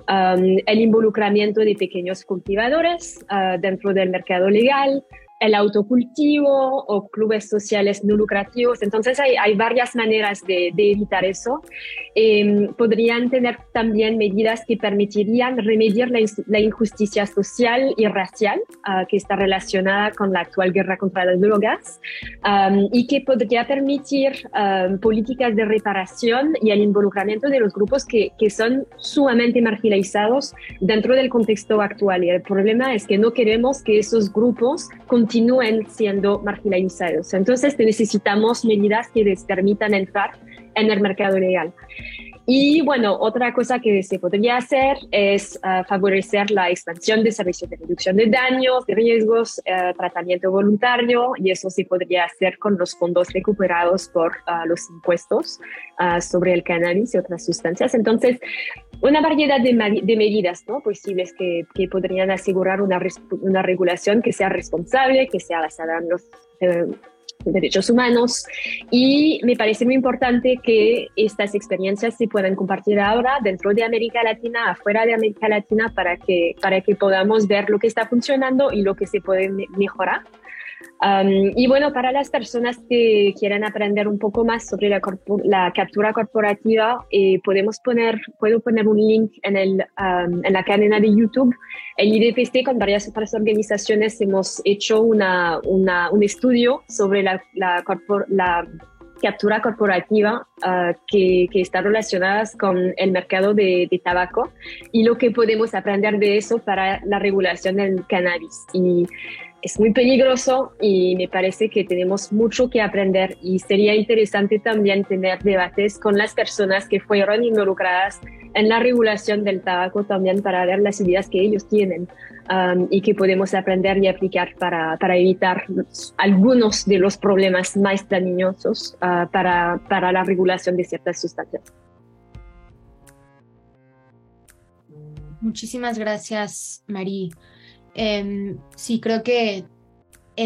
el involucramiento de pequeños cultivadores ah, dentro del mercado legal, el autocultivo o clubes sociales no lucrativos. Entonces hay, hay varias maneras de, de evitar eso. Em, podrían tener también medidas que permitirían remediar la, la injusticia social y racial uh, que está relacionada con la actual guerra contra las drogas um, y que podría permitir políticas de reparación y el involucramiento de los grupos que, que son sumamente marginalizados dentro del contexto actual. Y el problema es que no queremos que esos grupos continúen siendo marginalizados. Entonces necesitamos medidas que les permitan entrar en el mercado legal. Y bueno, otra cosa que se podría hacer es ah, favorecer la expansión de servicios de reducción de daños, de riesgos, uh, tratamiento voluntario, y eso se podría hacer con los fondos recuperados por uh, los impuestos sobre el cannabis y otras sustancias. Entonces, una variedad de, de medidas ¿no? posibles que, que podrían asegurar una, una regulación que sea responsable, que sea basada en los eh, derechos humanos. Y me parece muy importante que estas experiencias se puedan compartir ahora dentro de América Latina, afuera de América Latina, para que, para que podamos ver lo que está funcionando y lo que se puede mejorar y bueno, para las personas que quieran aprender un poco más sobre la, la captura corporativa, eh, podemos poner, puedo poner un link en, el, en la cadena de YouTube. El IDPC con varias otras organizaciones hemos hecho una, una, un estudio sobre la, la, la captura corporativa ah, que, que, está relacionada con el mercado de, de, tabaco y lo que podemos aprender de eso para la regulación del cannabis. Y es muy peligroso y me parece que tenemos mucho que aprender y sería interesante también tener debates con las personas que fueron involucradas en la regulación del tabaco también para ver las ideas que ellos tienen um, y que podemos aprender y aplicar para, para evitar algunos de los problemas más dañosos uh, para, para la regulación de ciertas sustancias. Muchísimas gracias, Marí. Em, sí, creo que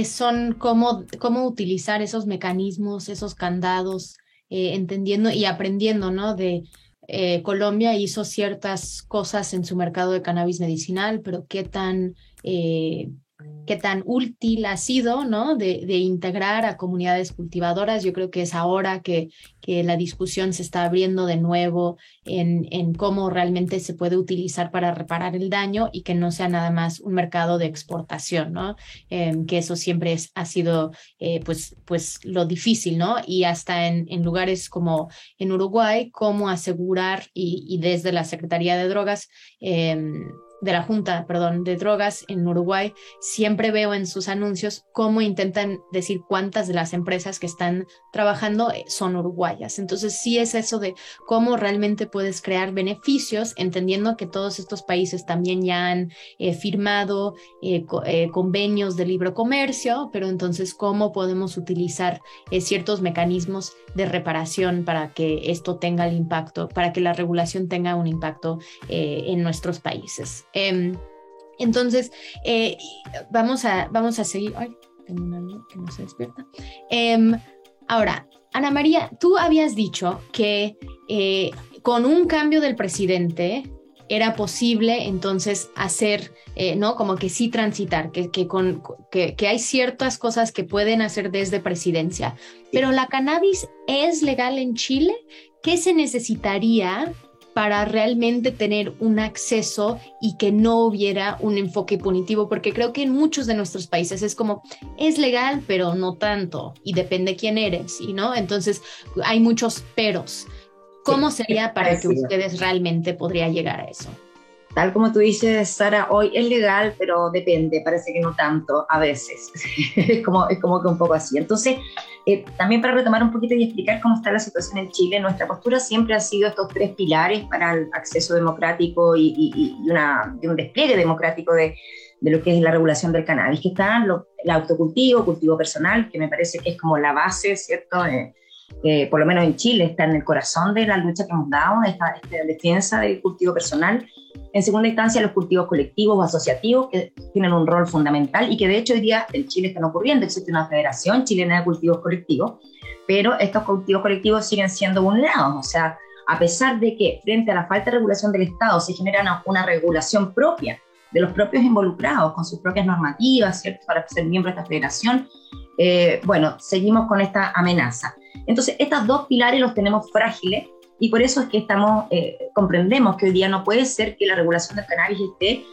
son cómo, cómo utilizar esos mecanismos, esos candados, eh, entendiendo y aprendiendo, ¿no? De eh, Colombia hizo ciertas cosas en su mercado de cannabis medicinal, pero qué tan eh, qué tan útil ha sido, ¿no? De, integrar a comunidades cultivadoras. Yo creo que es ahora que, que la discusión se está abriendo de nuevo en, en, cómo realmente se puede utilizar para reparar el daño y que no sea nada más un mercado de exportación, ¿no? Em, que eso siempre es, ha sido, eh, pues, pues, lo difícil, ¿no? Y hasta en, en lugares como en Uruguay, cómo asegurar y, desde la Secretaría de Drogas, eh, de la Junta, perdón, de Drogas en Uruguay, siempre veo en sus anuncios cómo intentan decir cuántas de las empresas que están trabajando eh, son uruguayas. Entonces sí es eso de cómo realmente puedes crear beneficios, entendiendo que todos estos países también ya han eh, firmado eh, convenios de libre comercio, pero entonces cómo podemos utilizar ciertos mecanismos de reparación para que esto tenga el impacto, para que la regulación tenga un impacto en nuestros países. Em, entonces, eh, vamos, a, vamos a seguir. Ay, tengo una que no se despierta. Em, ahora, Ana María, tú habías dicho que eh, con un cambio del presidente era posible entonces hacer, eh, ¿no? Como que sí transitar, que, que, con, que, que, hay ciertas cosas que pueden hacer desde presidencia. Pero la cannabis es legal en Chile. ¿Qué se necesitaría para realmente tener un acceso y que no hubiera un enfoque punitivo, porque creo que en muchos de nuestros países es como, es legal, pero no tanto, y depende quién eres, y no, entonces hay muchos peros. ¿Cómo sería para que ustedes realmente podría llegar a eso? Tal como tú dices, Sara, hoy es legal, pero depende, parece que no tanto, a veces. es, como, es como que un poco así. Entonces, eh, también para retomar un poquito y explicar cómo está la situación en Chile, nuestra postura siempre ha sido estos tres pilares para el acceso democrático y, y, una, un despliegue democrático de, de, lo que es la regulación del cannabis, que están el autocultivo, cultivo personal, que me parece que es como la base, ¿cierto? Eh, por lo menos en Chile, está en el corazón de la lucha que hemos dado, esta, esta defensa del cultivo personal. En segunda instancia, los cultivos colectivos o asociativos, que tienen un rol fundamental y que de hecho hoy día en Chile están ocurriendo. Existe una federación chilena de cultivos colectivos, pero estos cultivos colectivos siguen siendo vulnerados. O sea, a pesar de que frente a la falta de regulación del Estado se genera una, una regulación propia de los propios involucrados con sus propias normativas, ¿cierto? Para ser miembro de esta federación, eh, bueno, seguimos con esta amenaza. Entonces, estos dos pilares los tenemos frágiles y por eso es que estamos, eh, comprendemos que hoy día no puede ser que la regulación del cannabis esté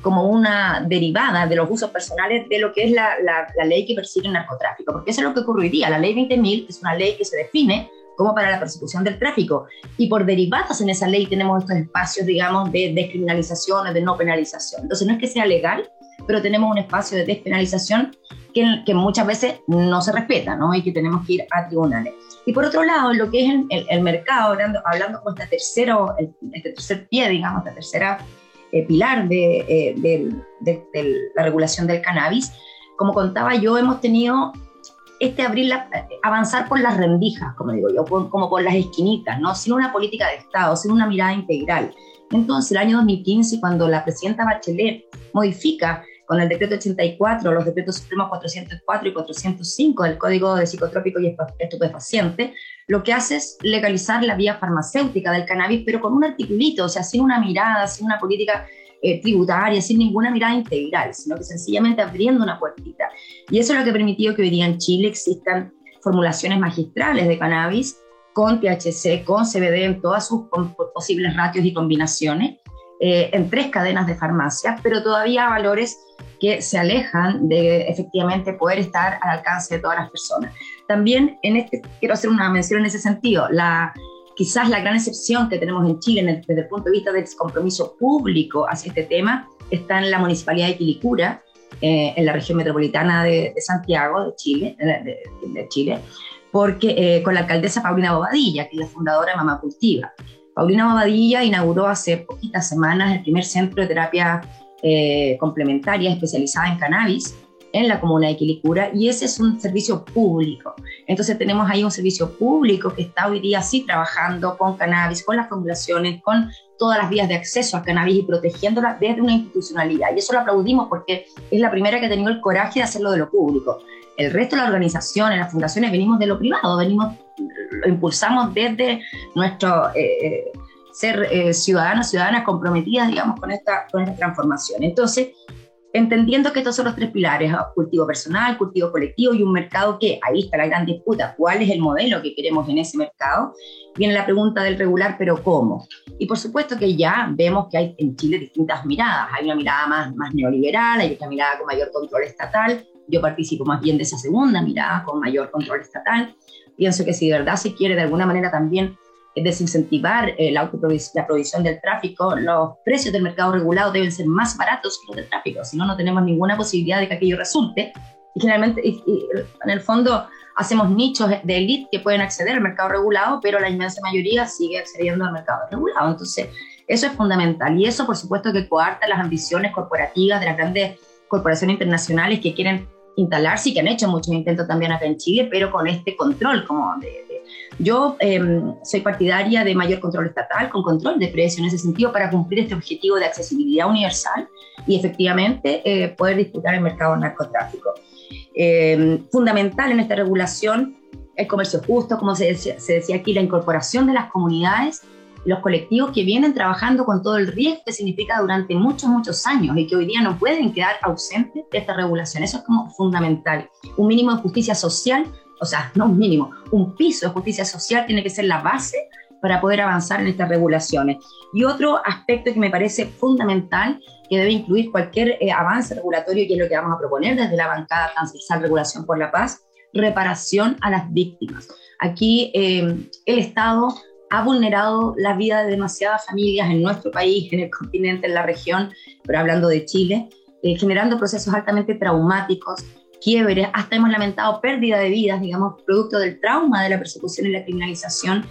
como una derivada de los usos personales de lo que es la, la, ley que persigue el narcotráfico, porque eso es lo que día. La ley 20.000 es una ley que se define como para la persecución del tráfico. Y por derivadas en esa ley tenemos estos espacios, digamos, de descriminalización, de no penalización. Entonces no es que sea legal, pero tenemos un espacio de despenalización que, que muchas veces no se respeta, ¿no? Y que tenemos que ir a tribunales. Y por otro lado, lo que es el, el, mercado, hablando, hablando con este, tercero, este tercer pie, digamos, esta tercera eh, pilar de, eh, de, de, la regulación del cannabis, como contaba yo, hemos tenido este abrir la, avanzar por las rendijas, como digo yo, como por las esquinitas, ¿no? sin una política de Estado, sin una mirada integral. Entonces, el año 2015, cuando la presidenta Bachelet modifica con el decreto 84, los decretos supremos 404 y 405 del Código de Psicotrópico y Estupefaciente, lo que hace es legalizar la vía farmacéutica del cannabis, pero con un articulito, o sea, sin una mirada, sin una política eh, tributaria, sin ninguna mirada integral, sino que sencillamente abriendo una puertita. Y eso es lo que ha permitido que hoy día en Chile existan formulaciones magistrales de cannabis con THC, con CBD en todas sus posibles ratios y combinaciones, eh, en tres cadenas de farmacia, pero todavía valores que se alejan de efectivamente poder estar al alcance de todas las personas. También en este, quiero hacer una mención en ese sentido, la, quizás la gran excepción que tenemos en Chile desde el punto de vista del compromiso público hacia este tema está en la Municipalidad de Quilicura, eh, en la región metropolitana de, Santiago, de Chile, de, Chile porque eh, con la alcaldesa Paulina Bobadilla, que es la fundadora de Mamá Cultiva. Paulina Bobadilla inauguró hace poquitas semanas el primer centro de terapia eh, complementaria especializada en cannabis en la comuna de Quilicura y ese es un servicio público. Entonces tenemos ahí un servicio público que está hoy día sí trabajando con cannabis, con las formulaciones, con todas las vías de acceso al cannabis y protegiéndola desde una institucionalidad. Y eso lo aplaudimos porque es la primera que ha tenido el coraje de hacerlo de lo público. El resto de las organizaciones, las fundaciones, venimos de lo privado, venimos, lo impulsamos desde nuestro eh, eh, ser eh, ciudadanos, ciudadanas comprometidas, digamos, con esta, con esta transformación. Entonces, entendiendo que estos son los tres pilares, cultivo personal, cultivo colectivo y un mercado que, ahí está la gran disputa, ¿cuál es el modelo que queremos en ese mercado? Viene la pregunta del regular, pero ¿cómo? Y por supuesto que ya vemos que hay en Chile distintas miradas, hay una mirada más, más neoliberal, hay otra mirada con mayor control estatal, yo participo más bien de esa segunda mirada, con mayor control estatal. Pienso que si de verdad se quiere de alguna manera también desincentivar eh, la, la provisión del tráfico, los precios del mercado regulado deben ser más baratos que los del tráfico, si no, no tenemos ninguna posibilidad de que aquello resulte. Y generalmente, en el fondo, hacemos nichos de élite que pueden acceder al mercado regulado, pero la inmensa mayoría sigue accediendo al mercado regulado. Entonces, eso es fundamental. Y eso, por supuesto, que coarta las ambiciones corporativas de las grandes corporaciones internacionales que quieren instalarse y que han hecho muchos intentos también acá en Chile, pero con este control como de... Yo em, soy partidaria de mayor control estatal, con control de precios en ese sentido, para cumplir este objetivo de accesibilidad universal y efectivamente eh, poder disputar el mercado narcotráfico. Em, fundamental en esta regulación el comercio justo, como se se decía aquí, la incorporación de las comunidades los colectivos que vienen trabajando con todo el riesgo que significa durante muchos, muchos años y que hoy día no pueden quedar ausentes de esta regulación. Eso es como fundamental. Un mínimo de justicia social, o sea, no un mínimo, un piso de justicia social tiene que ser la base para poder avanzar en estas regulaciones. Y otro aspecto que me parece fundamental, que debe incluir cualquier eh, avance regulatorio, y es lo que vamos a proponer desde la bancada transversal Regulación por la Paz, reparación a las víctimas. Aquí eh, el Estado ha vulnerado la vida de demasiadas familias en nuestro país, en el continente, en la región, pero hablando de Chile, eh, generando procesos altamente traumáticos, quiebres, hasta hemos lamentado pérdida de vidas, digamos, producto del trauma de la persecución y la criminalización.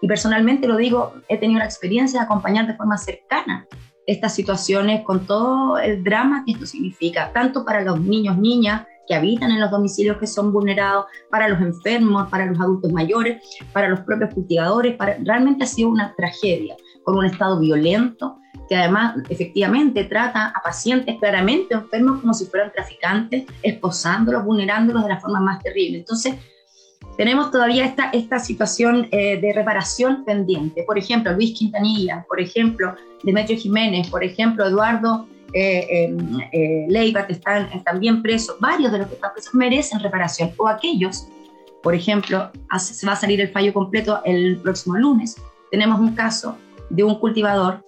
Y personalmente lo digo, he tenido la experiencia de acompañar de forma cercana estas situaciones con todo el drama que esto significa, tanto para los niños, niñas, que habitan en los domicilios que son vulnerados, para los enfermos, para los adultos mayores, para los propios cultivadores. Para, realmente ha sido una tragedia, con un estado violento, que además efectivamente trata a pacientes claramente enfermos como si fueran traficantes, esposándolos, vulnerándolos de la forma más terrible. Entonces, tenemos todavía esta, esta situación eh, de reparación pendiente. Por ejemplo, Luis Quintanilla, por ejemplo, Demetrio Jiménez, por ejemplo, Eduardo eh, em, eh, Leiva, que están también presos, varios de los que están presos merecen reparación, o aquellos, por ejemplo, se va a salir el fallo completo el próximo lunes, tenemos un caso de un cultivador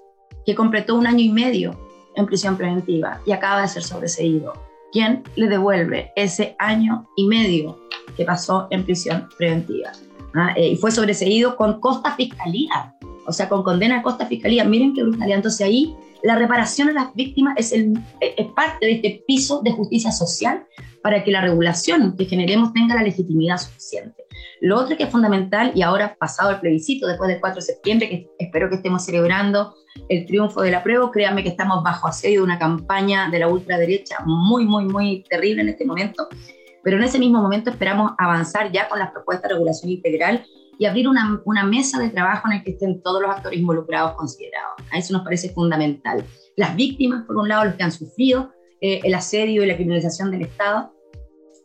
completó un año y medio en prisión preventiva y acaba de ser sobreseído. ¿Quién le devuelve ese año y medio que pasó en prisión preventiva? ¿Ah? Eh, y fue sobreseído con costa fiscalía, o sea, con condena a costa fiscalía. Miren qué brutalidad. Entonces ahí la reparación a las víctimas es, el, es parte de este piso de justicia social para que la regulación que generemos tenga la legitimidad suficiente. Lo otro que es fundamental, y ahora pasado el plebiscito, después del 4 de septiembre, que espero que estemos celebrando el triunfo de la prueba, créanme que estamos bajo asedio de una campaña de la ultraderecha muy, muy, muy terrible en este momento, pero en ese mismo momento esperamos avanzar ya con las propuestas de regulación integral y abrir una, una, mesa de trabajo en el que estén todos los actores involucrados considerados. A eso nos parece fundamental. Las víctimas, por un lado, los que han sufrido eh, el asedio y la criminalización del Estado,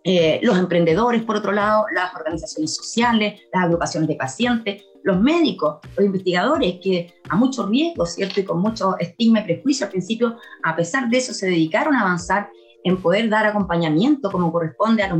eh, los emprendedores, por otro lado, las organizaciones sociales, las agrupaciones de pacientes, los médicos, los investigadores, que a mucho riesgo, ¿cierto? Y con mucho estigma y prejuicio al principio, a pesar de eso, se dedicaron a avanzar en poder dar acompañamiento como corresponde a los,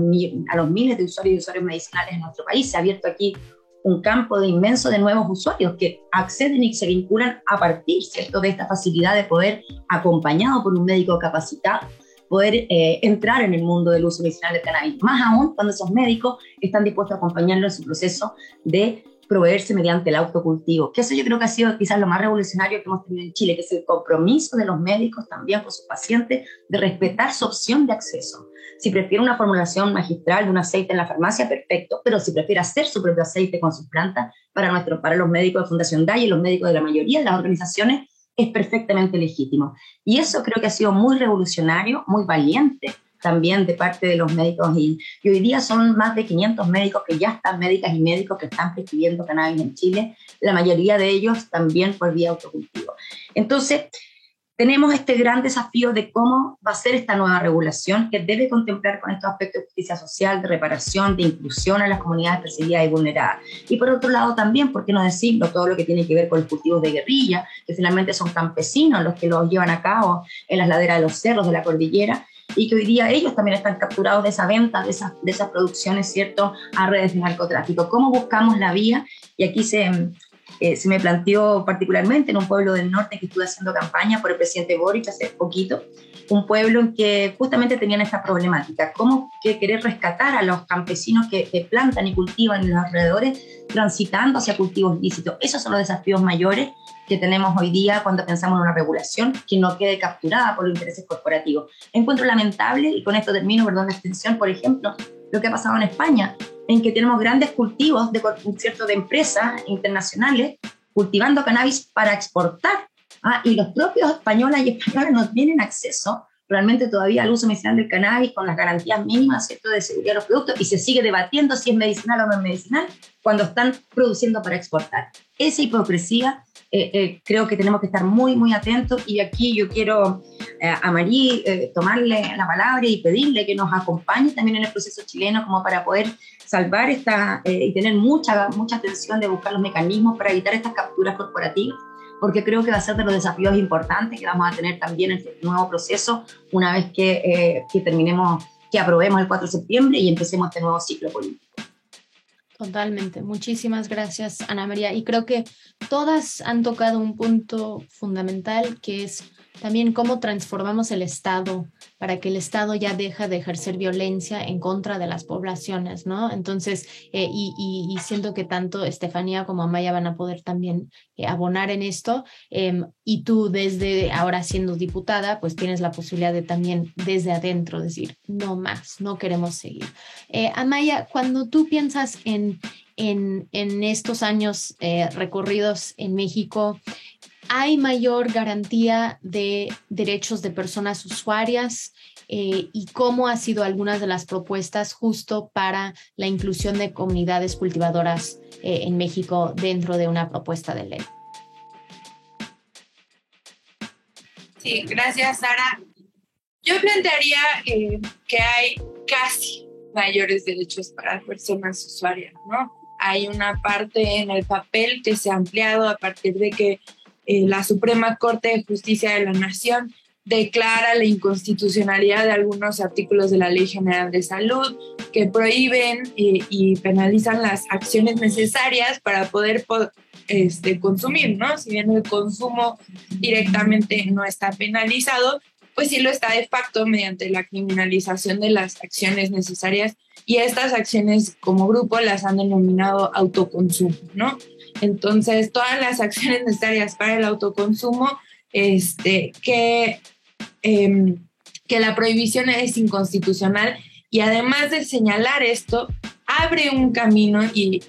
a los miles de usuarios y usuarios medicinales en nuestro país. Se ha abierto aquí un campo de inmenso de nuevos usuarios que acceden y se vinculan a partir ¿cierto? de esta facilidad de poder, acompañado por un médico capacitado, poder eh, entrar en el mundo del uso medicinal del cannabis. Más aún cuando esos médicos están dispuestos a acompañarlo en su proceso de proveerse mediante el autocultivo, que eso yo creo que ha sido quizás lo más revolucionario que hemos tenido en Chile, que es el compromiso de los médicos también con sus pacientes de respetar su opción de acceso. Si prefiere una formulación magistral de un aceite en la farmacia, perfecto, pero si prefiere hacer su propio aceite con sus plantas, para, nuestro, para los médicos de Fundación DAI y los médicos de la mayoría de las organizaciones, es perfectamente legítimo. Y eso creo que ha sido muy revolucionario, muy valiente también de parte de los médicos y, hoy día son más de 500 médicos que ya están, médicas y médicos que están prescribiendo cannabis en Chile, la mayoría de ellos también por vía autocultivo. Entonces, tenemos este gran desafío de cómo va a ser esta nueva regulación que debe contemplar con estos aspectos de justicia social, de reparación, de inclusión a las comunidades perseguidas y vulneradas. Y por otro lado también, ¿por qué no decirlo? Todo lo que tiene que ver con los cultivos de guerrilla, que finalmente son campesinos los que los llevan a cabo en las laderas de los cerros de la cordillera y que hoy día ellos también están capturados de esa venta, de esas, de esas producciones, ¿cierto?, a redes de narcotráfico. ¿Cómo buscamos la vía? Y aquí se, eh, se me planteó particularmente en un pueblo del norte que estuve haciendo campaña por el presidente Boric hace poquito, un pueblo en que justamente tenían esta problemática, cómo que querer rescatar a los campesinos que, que plantan y cultivan en los alrededores, transitando hacia cultivos lícitos. Esos son los desafíos mayores que tenemos hoy día cuando pensamos en una regulación que no quede capturada por los intereses corporativos. Encuentro lamentable, y con esto termino, perdón la extensión, por ejemplo, lo que ha pasado en España, en que tenemos grandes cultivos de, de empresas internacionales cultivando cannabis para exportar. ¿ah? Y los propios españoles y españoles no tienen acceso realmente todavía al uso medicinal del cannabis con las garantías mínimas ¿cierto? de seguridad de los productos y se sigue debatiendo si es medicinal o no es medicinal cuando están produciendo para exportar. Esa hipocresía eh, eh, creo que tenemos que estar muy, muy atentos y aquí yo quiero eh, a Marí tomarle la palabra y pedirle que nos acompañe también en el proceso chileno como para poder salvar esta y tener mucha, mucha atención de buscar los mecanismos para evitar estas capturas corporativas porque creo que va a ser de los desafíos importantes que vamos a tener también en este nuevo proceso una vez que, que terminemos, que aprobemos el 4 de septiembre y empecemos este nuevo ciclo político. Totalmente. Muchísimas gracias, Ana María. Y creo que todas han tocado un punto fundamental que es también cómo transformamos el Estado para que el Estado ya deja de ejercer violencia en contra de las poblaciones, ¿no? Entonces, eh, y, y, siento que tanto Estefanía como Amaya van a poder también eh, abonar en esto. Em, y tú desde ahora siendo diputada, pues tienes la posibilidad de también desde adentro decir, no más, no queremos seguir. Eh, Amaya, cuando tú piensas en, en, en estos años recorridos en México, hay mayor garantía de derechos de personas usuarias eh, y cómo ha sido algunas de las propuestas justo para la inclusión de comunidades cultivadoras eh, en México dentro de una propuesta de ley. Sí, gracias, Sara. Yo plantearía eh, que hay casi mayores derechos para personas usuarias, ¿no? Hay una parte en el papel que se ha ampliado a partir de que eh, la Suprema Corte de Justicia de la Nación declara la inconstitucionalidad de algunos artículos de la Ley General de Salud que prohíben y, penalizan las acciones necesarias para poder este, consumir, ¿no? Si bien el consumo directamente no está penalizado, pues sí lo está de facto mediante la criminalización de las acciones necesarias y estas acciones como grupo las han denominado autoconsumo, ¿no? Entonces, todas las acciones necesarias para el autoconsumo, este, que, em, que la prohibición es inconstitucional y además de señalar esto, abre un camino y,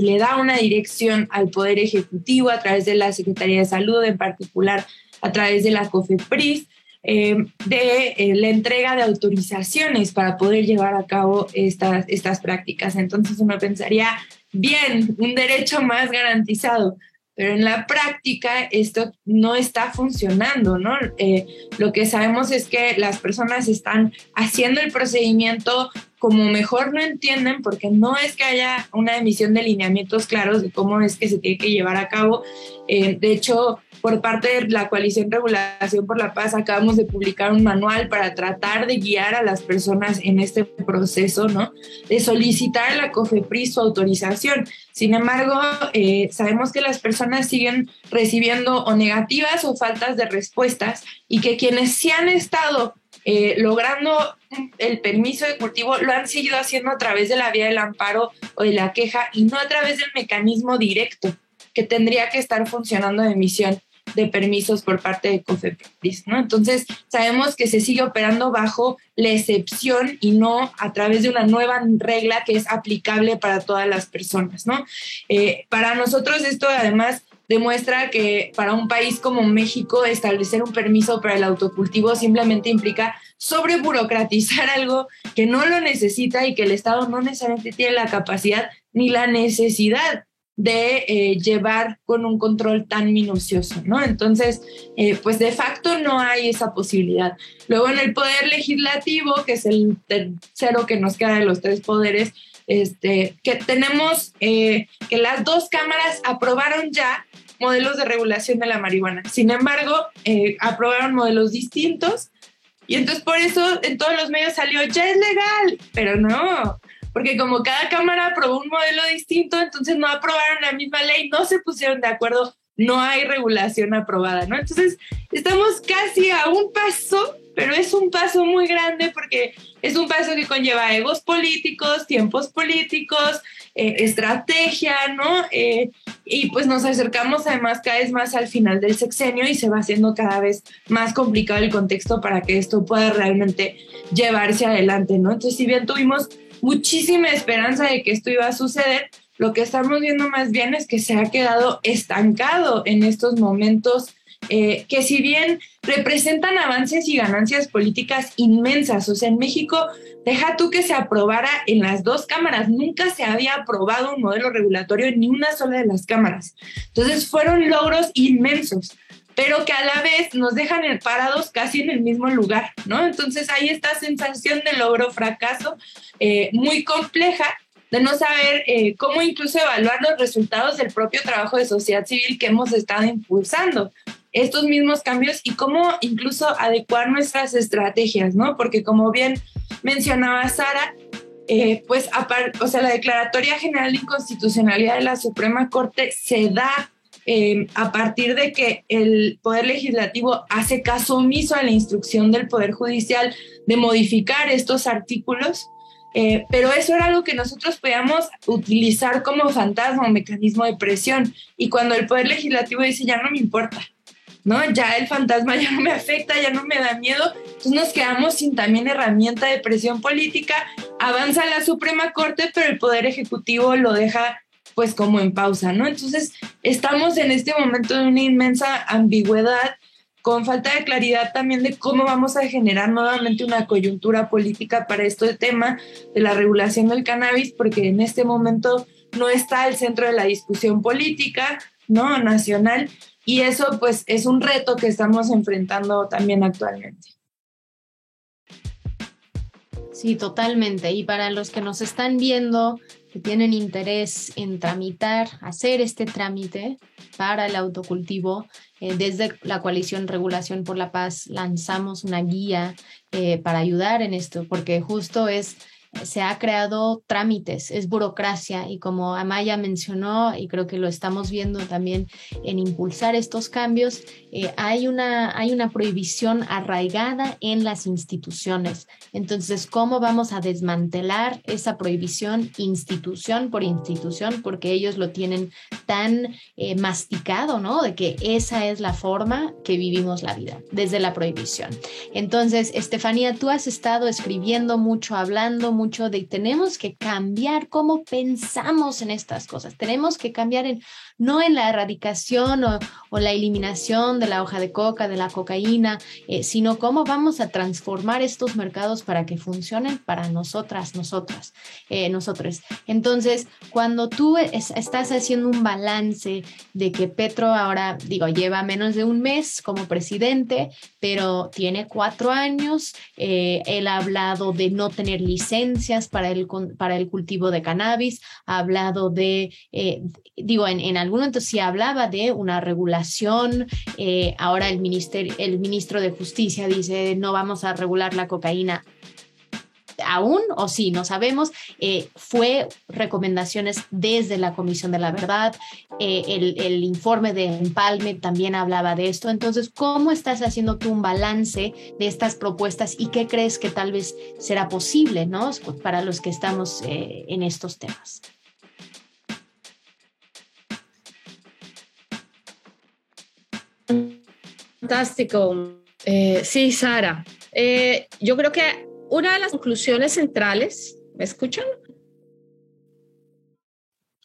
le da una dirección al Poder Ejecutivo a través de la Secretaría de Salud, en particular a través de la COFEPRIS, em, de eh, la entrega de autorizaciones para poder llevar a cabo estas, estas prácticas. Entonces uno pensaría, bien, un derecho más garantizado, pero en la práctica esto no está funcionando, ¿no? Eh, lo que sabemos es que las personas están haciendo el procedimiento como mejor no entienden, porque no es que haya una emisión de lineamientos claros de cómo es que se tiene que llevar a cabo. Eh, de hecho, por parte de la coalición Regulación por la Paz acabamos de publicar un manual para tratar de guiar a las personas en este proceso, ¿no? De solicitar a la COFEPRIS su autorización. Sin embargo, eh, sabemos que las personas siguen recibiendo o negativas o faltas de respuestas y que quienes sí han estado eh, logrando el permiso de cultivo lo han seguido haciendo a través de la vía del amparo o de la queja y no a través del mecanismo directo que tendría que estar funcionando de emisión de permisos por parte de COFEPRIS, ¿no? Entonces, sabemos que se sigue operando bajo la excepción y no a través de una nueva regla que es aplicable para todas las personas, ¿no? Eh, para nosotros esto además demuestra que para un país como México establecer un permiso para el autocultivo simplemente implica sobreburocratizar algo que no lo necesita y que el Estado no necesariamente tiene la capacidad ni la necesidad de eh, llevar con un control tan minucioso, ¿no? Entonces, eh, pues de facto no hay esa posibilidad. Luego en el poder legislativo, que es el tercero que nos queda de los tres poderes, este, que tenemos eh, que las dos cámaras aprobaron ya modelos de regulación de la marihuana. Sin embargo, aprobaron modelos distintos y entonces por eso en todos los medios salió, ya es legal, pero no, porque como cada cámara aprobó un modelo distinto, entonces no aprobaron la misma ley, no se pusieron de acuerdo, no hay regulación aprobada, ¿no? Entonces, estamos casi a un paso, pero es un paso muy grande porque es un paso que conlleva egos políticos, tiempos políticos, eh, estrategia, ¿no? Eh, y pues nos acercamos además cada vez más al final del sexenio y se va haciendo cada vez más complicado el contexto para que esto pueda realmente llevarse adelante, ¿no? Entonces, si bien tuvimos muchísima esperanza de que esto iba a suceder. Lo que estamos viendo más bien es que se ha quedado estancado en estos momentos eh, que si bien representan avances y ganancias políticas inmensas, o sea, en México, deja tú que se aprobara en las dos cámaras, nunca se había aprobado un modelo regulatorio en ni una sola de las cámaras. Entonces fueron logros inmensos pero que a la vez nos dejan parados casi en el mismo lugar, ¿no? Entonces hay esta sensación de logro fracaso eh, muy compleja de no saber eh, cómo incluso evaluar los resultados del propio trabajo de sociedad civil que hemos estado impulsando estos mismos cambios y cómo incluso adecuar nuestras estrategias, ¿no? Porque como bien mencionaba Sara, eh, pues, o sea, la Declaratoria General de Inconstitucionalidad de la Suprema Corte se da eh, a partir de que el Poder Legislativo hace caso omiso a la instrucción del Poder Judicial de modificar estos artículos, eh, pero eso era algo que nosotros podíamos utilizar como fantasma o mecanismo de presión. Y cuando el Poder Legislativo dice, ya no me importa, ¿no? Ya el fantasma ya no me afecta, ya no me da miedo, entonces nos quedamos sin también herramienta de presión política, avanza la Suprema Corte, pero el Poder Ejecutivo lo deja pues como en pausa, ¿no? Entonces estamos en este momento de una inmensa ambigüedad con falta de claridad también de cómo vamos a generar nuevamente una coyuntura política para este tema de la regulación del cannabis, porque en este momento no está al centro de la discusión política, ¿no? Nacional, y eso pues es un reto que estamos enfrentando también actualmente. Sí, totalmente. Y para los que nos están viendo, que tienen interés en tramitar, hacer este trámite para el autocultivo, eh, desde la coalición Regulación por la Paz lanzamos una guía eh, para ayudar en esto, porque justo es se ha creado trámites, es burocracia y como Amaya mencionó, y creo que lo estamos viendo también en impulsar estos cambios, eh, hay, una, hay una prohibición arraigada en las instituciones. Entonces, ¿cómo vamos a desmantelar esa prohibición institución por institución? Porque ellos lo tienen tan eh, masticado, ¿no? De que esa es la forma que vivimos la vida, desde la prohibición. Entonces, Estefanía, tú has estado escribiendo mucho, hablando mucho de tenemos que cambiar cómo pensamos en estas cosas, tenemos que cambiar en, no en la erradicación o, la eliminación de la hoja de coca, de la cocaína, eh, sino cómo vamos a transformar estos mercados para que funcionen para nosotras, nosotras, eh, nosotros. Entonces, cuando tú estás haciendo un balance de que Petro ahora, digo, lleva menos de un mes como presidente, pero tiene cuatro años, eh, él ha hablado de no tener licencia, para el, para el cultivo de cannabis, ha hablado de, eh, digo, en, en algún momento sí hablaba de una regulación, ahora el, el ministro de Justicia dice no vamos a regular la cocaína aún o sí, no sabemos, eh, fue recomendaciones desde la Comisión de la Verdad, eh, el, informe de Empalme también hablaba de esto. Entonces, ¿cómo estás haciendo tú un balance de estas propuestas y qué crees que tal vez será posible, ¿no? Para los que estamos eh, en estos temas. Fantástico. sí, Sara. yo creo que una de las conclusiones centrales, ¿me escuchan?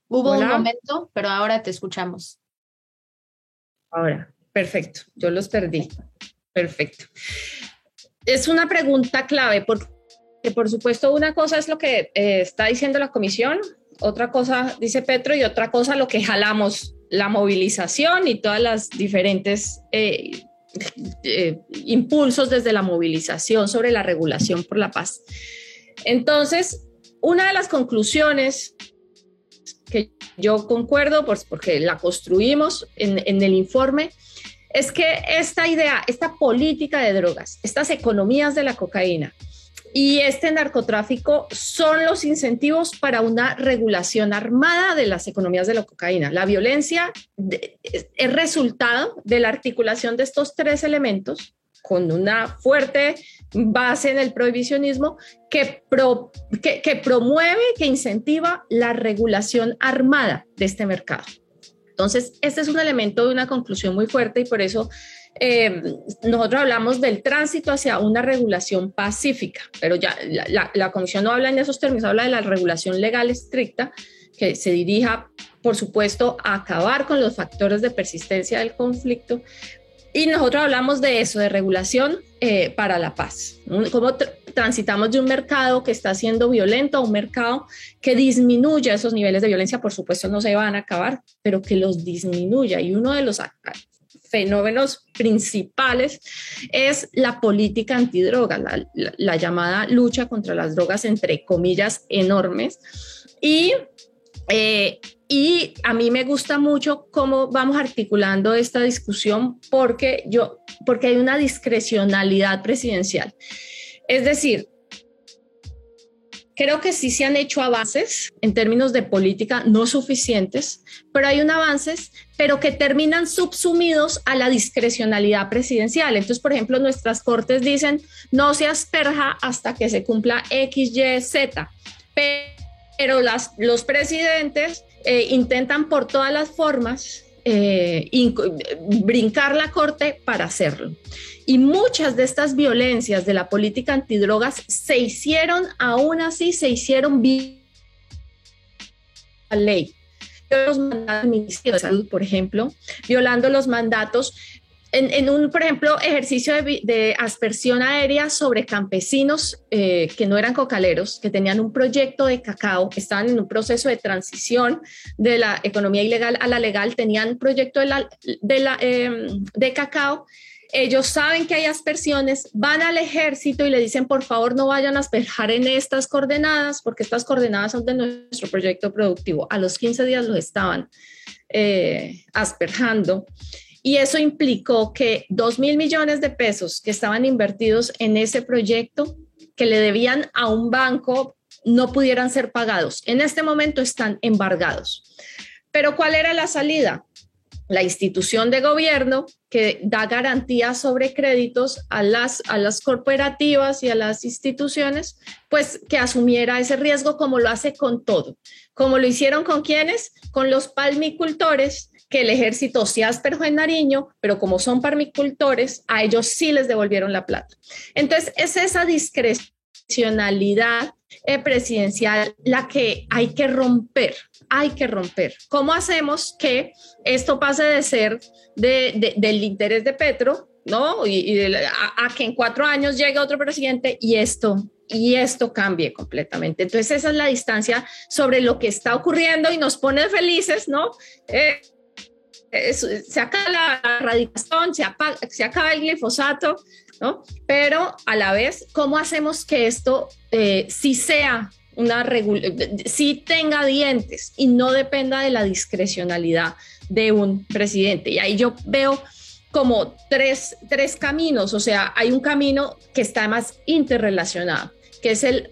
Hubo un momento, pero ahora te escuchamos. Ahora, perfecto, yo los perdí. Perfecto. Es una pregunta clave porque, por supuesto, una cosa es lo que eh, está diciendo la comisión, otra cosa dice Petro y otra cosa lo que jalamos, la movilización y todas las diferentes eh, eh, impulsos desde la movilización sobre la regulación por la paz. Entonces, una de las conclusiones que yo concuerdo, pues porque la construimos en, en el informe, es que esta idea, esta política de drogas, estas economías de la cocaína, y este narcotráfico son los incentivos para una regulación armada de las economías de la cocaína. La violencia es resultado de la articulación de estos tres elementos con una fuerte base en el prohibicionismo que, promueve, que incentiva la regulación armada de este mercado. Entonces, este es un elemento de una conclusión muy fuerte y por eso eh, nosotros hablamos del tránsito hacia una regulación pacífica, pero ya la, Comisión no habla en esos términos, habla de la regulación legal estricta que se dirija, por supuesto, a acabar con los factores de persistencia del conflicto. Y nosotros hablamos de eso, de regulación eh, para la paz. Cómo transitamos de un mercado que está siendo violento a un mercado que disminuya esos niveles de violencia, por supuesto no se van a acabar, pero que los disminuya. Y uno de los fenómenos principales es la política antidroga, la, llamada lucha contra las drogas, entre comillas, enormes. Y, eh, y a mí me gusta mucho cómo vamos articulando esta discusión porque, yo, porque hay una discrecionalidad presidencial. Es decir, creo que sí se han hecho avances en términos de política, no suficientes, pero hay un avances, pero que terminan subsumidos a la discrecionalidad presidencial. Entonces, por ejemplo, nuestras cortes dicen no se asperja hasta que se cumpla X, Y, Z, pero las, los presidentes eh, intentan por todas las formas eh, brincar la corte para hacerlo. Y muchas de estas violencias de la política antidrogas se hicieron, aún así, se hicieron la ley. Los mandatos de Salud, por ejemplo, violando los mandatos en, un, por ejemplo, ejercicio de, aspersión aérea sobre campesinos eh, que no eran cocaleros, que tenían un proyecto de cacao, estaban en un proceso de transición de la economía ilegal a la legal, tenían un proyecto de, la, de, la, em, de cacao. Ellos saben que hay aspersiones, van al ejército y le dicen, por favor, no vayan a asperjar en estas coordenadas, porque estas coordenadas son de nuestro proyecto productivo. A los 15 días lo estaban eh, asperjando. Y eso implicó que 2 mil millones de pesos que estaban invertidos en ese proyecto, que le debían a un banco, no pudieran ser pagados. En este momento están embargados. Pero ¿cuál era la salida? La institución de gobierno que da garantías sobre créditos a las, a las corporativas y a las instituciones, pues que asumiera ese riesgo como lo hace con todo. Como lo hicieron con quienes? Con los palmicultores que el ejército se asperjó en Nariño, pero como son parmicultores, a ellos sí les devolvieron la plata. Entonces, es esa discrecionalidad eh, presidencial la que hay que romper, hay que romper. ¿Cómo hacemos que esto pase de ser del interés de Petro, ¿no? Y, a, que en cuatro años llegue otro presidente y esto y esto cambie completamente. Entonces esa es la distancia sobre lo que está ocurriendo y nos pone felices, ¿no? Eh, se acaba la erradicación, se, se, acaba el glifosato, ¿no? Pero a la vez, ¿cómo hacemos que esto eh, sí sea una sí tenga dientes y no dependa de la discrecionalidad de un presidente? Y ahí yo veo como tres, tres caminos, o sea, hay un camino que está más interrelacionado, que es el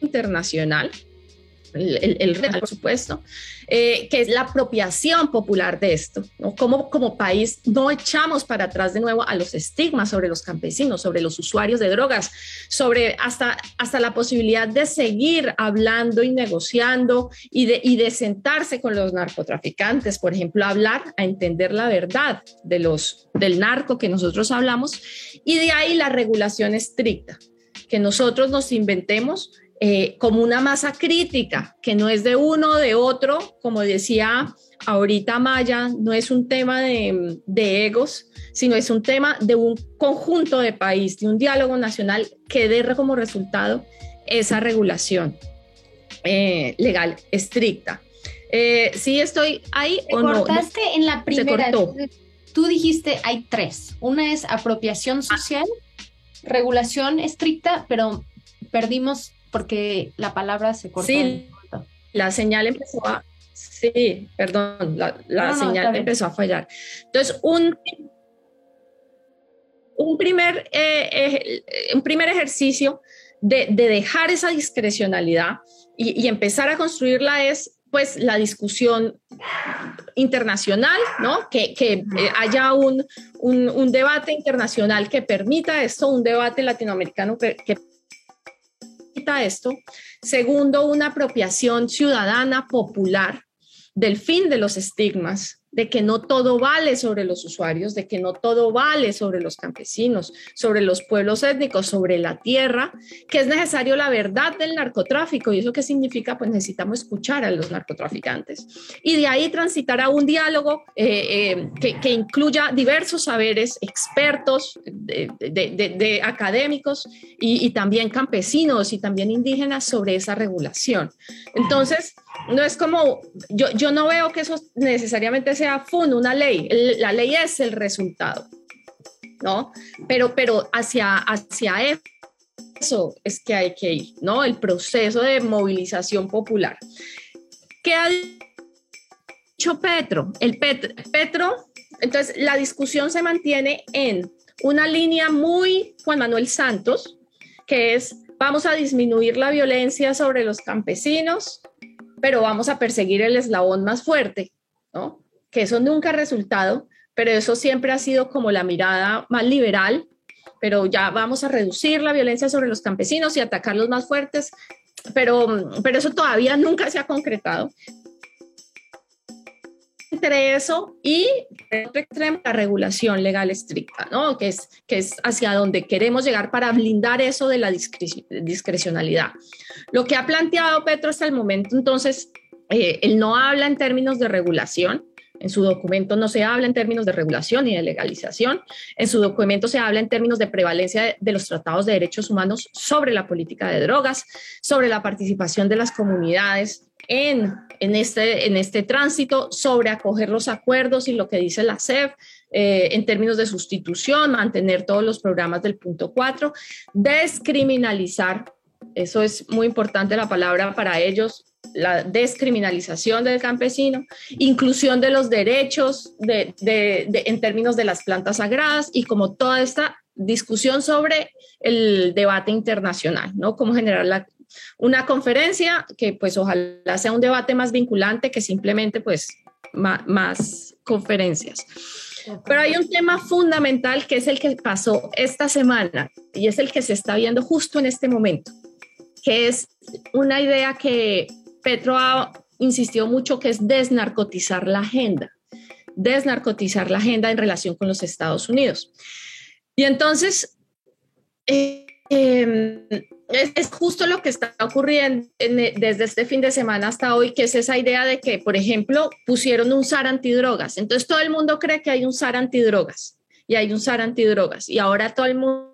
internacional, el, el, por supuesto, eh, que es la apropiación popular de esto, ¿no? Como, como país no echamos para atrás de nuevo a los estigmas sobre los campesinos, sobre los usuarios de drogas, sobre hasta, hasta la posibilidad de seguir hablando y negociando y de, y de sentarse con los narcotraficantes, por ejemplo, hablar a entender la verdad de los, del narco que nosotros hablamos y de ahí la regulación estricta que nosotros nos inventemos eh, como una masa crítica, que no es de uno o de otro, como decía ahorita Maya, no es un tema de, egos, sino es un tema de un conjunto de país, de un diálogo nacional que dé como resultado esa regulación eh, legal estricta. Eh, sí estoy ahí o cortaste en la primera. Tú dijiste hay tres. Una es apropiación social, regulación estricta, pero perdimos porque la palabra se cortó. Sí, la señal empezó a... Sí, perdón, la, señal empezó a fallar. Entonces, un, un, primer, eh, un primer ejercicio de, dejar esa discrecionalidad y, empezar a construirla es pues la discusión internacional, ¿no? Que, eh, haya un, un, un, debate internacional que permita esto, un debate latinoamericano que esto. Segundo, una apropiación ciudadana popular del fin de los estigmas de que no todo vale sobre los usuarios, de que no todo vale sobre los campesinos, sobre los pueblos étnicos, sobre la tierra, que es necesario la verdad del narcotráfico. ¿Y eso qué significa? Pues necesitamos escuchar a los narcotraficantes. Y de ahí transitar a un diálogo eh, eh, que, incluya diversos saberes, expertos, de, académicos y, y también campesinos y también indígenas sobre esa regulación. Entonces, no es como, yo, yo no veo que eso necesariamente sea FUN, una ley. La ley es el resultado, ¿no? Pero, pero hacia, hacia eso es que hay que ir, ¿no? El proceso de movilización popular. ¿Qué ha dicho Petro? El Petro, entonces la discusión se mantiene en una línea muy Juan Manuel Santos, que es vamos a disminuir la violencia sobre los campesinos, pero vamos a perseguir el eslabón más fuerte, ¿no? Que eso nunca ha resultado, pero eso siempre ha sido como la mirada más liberal, pero ya vamos a reducir la violencia sobre los campesinos y atacar los más fuertes, pero, pero eso todavía nunca se ha concretado entre eso y extremo, la regulación legal estricta, ¿no? que, es, que es hacia donde queremos llegar para blindar eso de la discrecionalidad. Lo que ha planteado Petro hasta el momento, entonces, eh, él no habla en términos de regulación, en su documento no se habla en términos de regulación ni de legalización. En su documento se habla en términos de prevalencia de los tratados de derechos humanos sobre la política de drogas, sobre la participación de las comunidades este, en este tránsito, sobre acoger los acuerdos y lo que dice la CEF, eh, en términos de sustitución, mantener todos los programas del punto 4, descriminalizar, eso es muy importante la palabra para ellos, la descriminalización del campesino, inclusión de los derechos de, de, en términos de las plantas sagradas y como toda esta discusión sobre el debate internacional, ¿no? Cómo generar la, una conferencia que pues ojalá sea un debate más vinculante que simplemente pues más, conferencias. Pero hay un tema fundamental que es el que pasó esta semana y es el que se está viendo justo en este momento, que es una idea que Petro ha insistido mucho, que es desnarcotizar la agenda, desnarcotizar la agenda en relación con los Estados Unidos. Y entonces, eh, em, es, justo lo que está ocurriendo desde este fin de semana hasta hoy, que es esa idea de que, por ejemplo, pusieron un SAR antidrogas. Entonces todo el mundo cree que hay un SAR antidrogas y hay un SAR antidrogas. Y ahora todo el mundo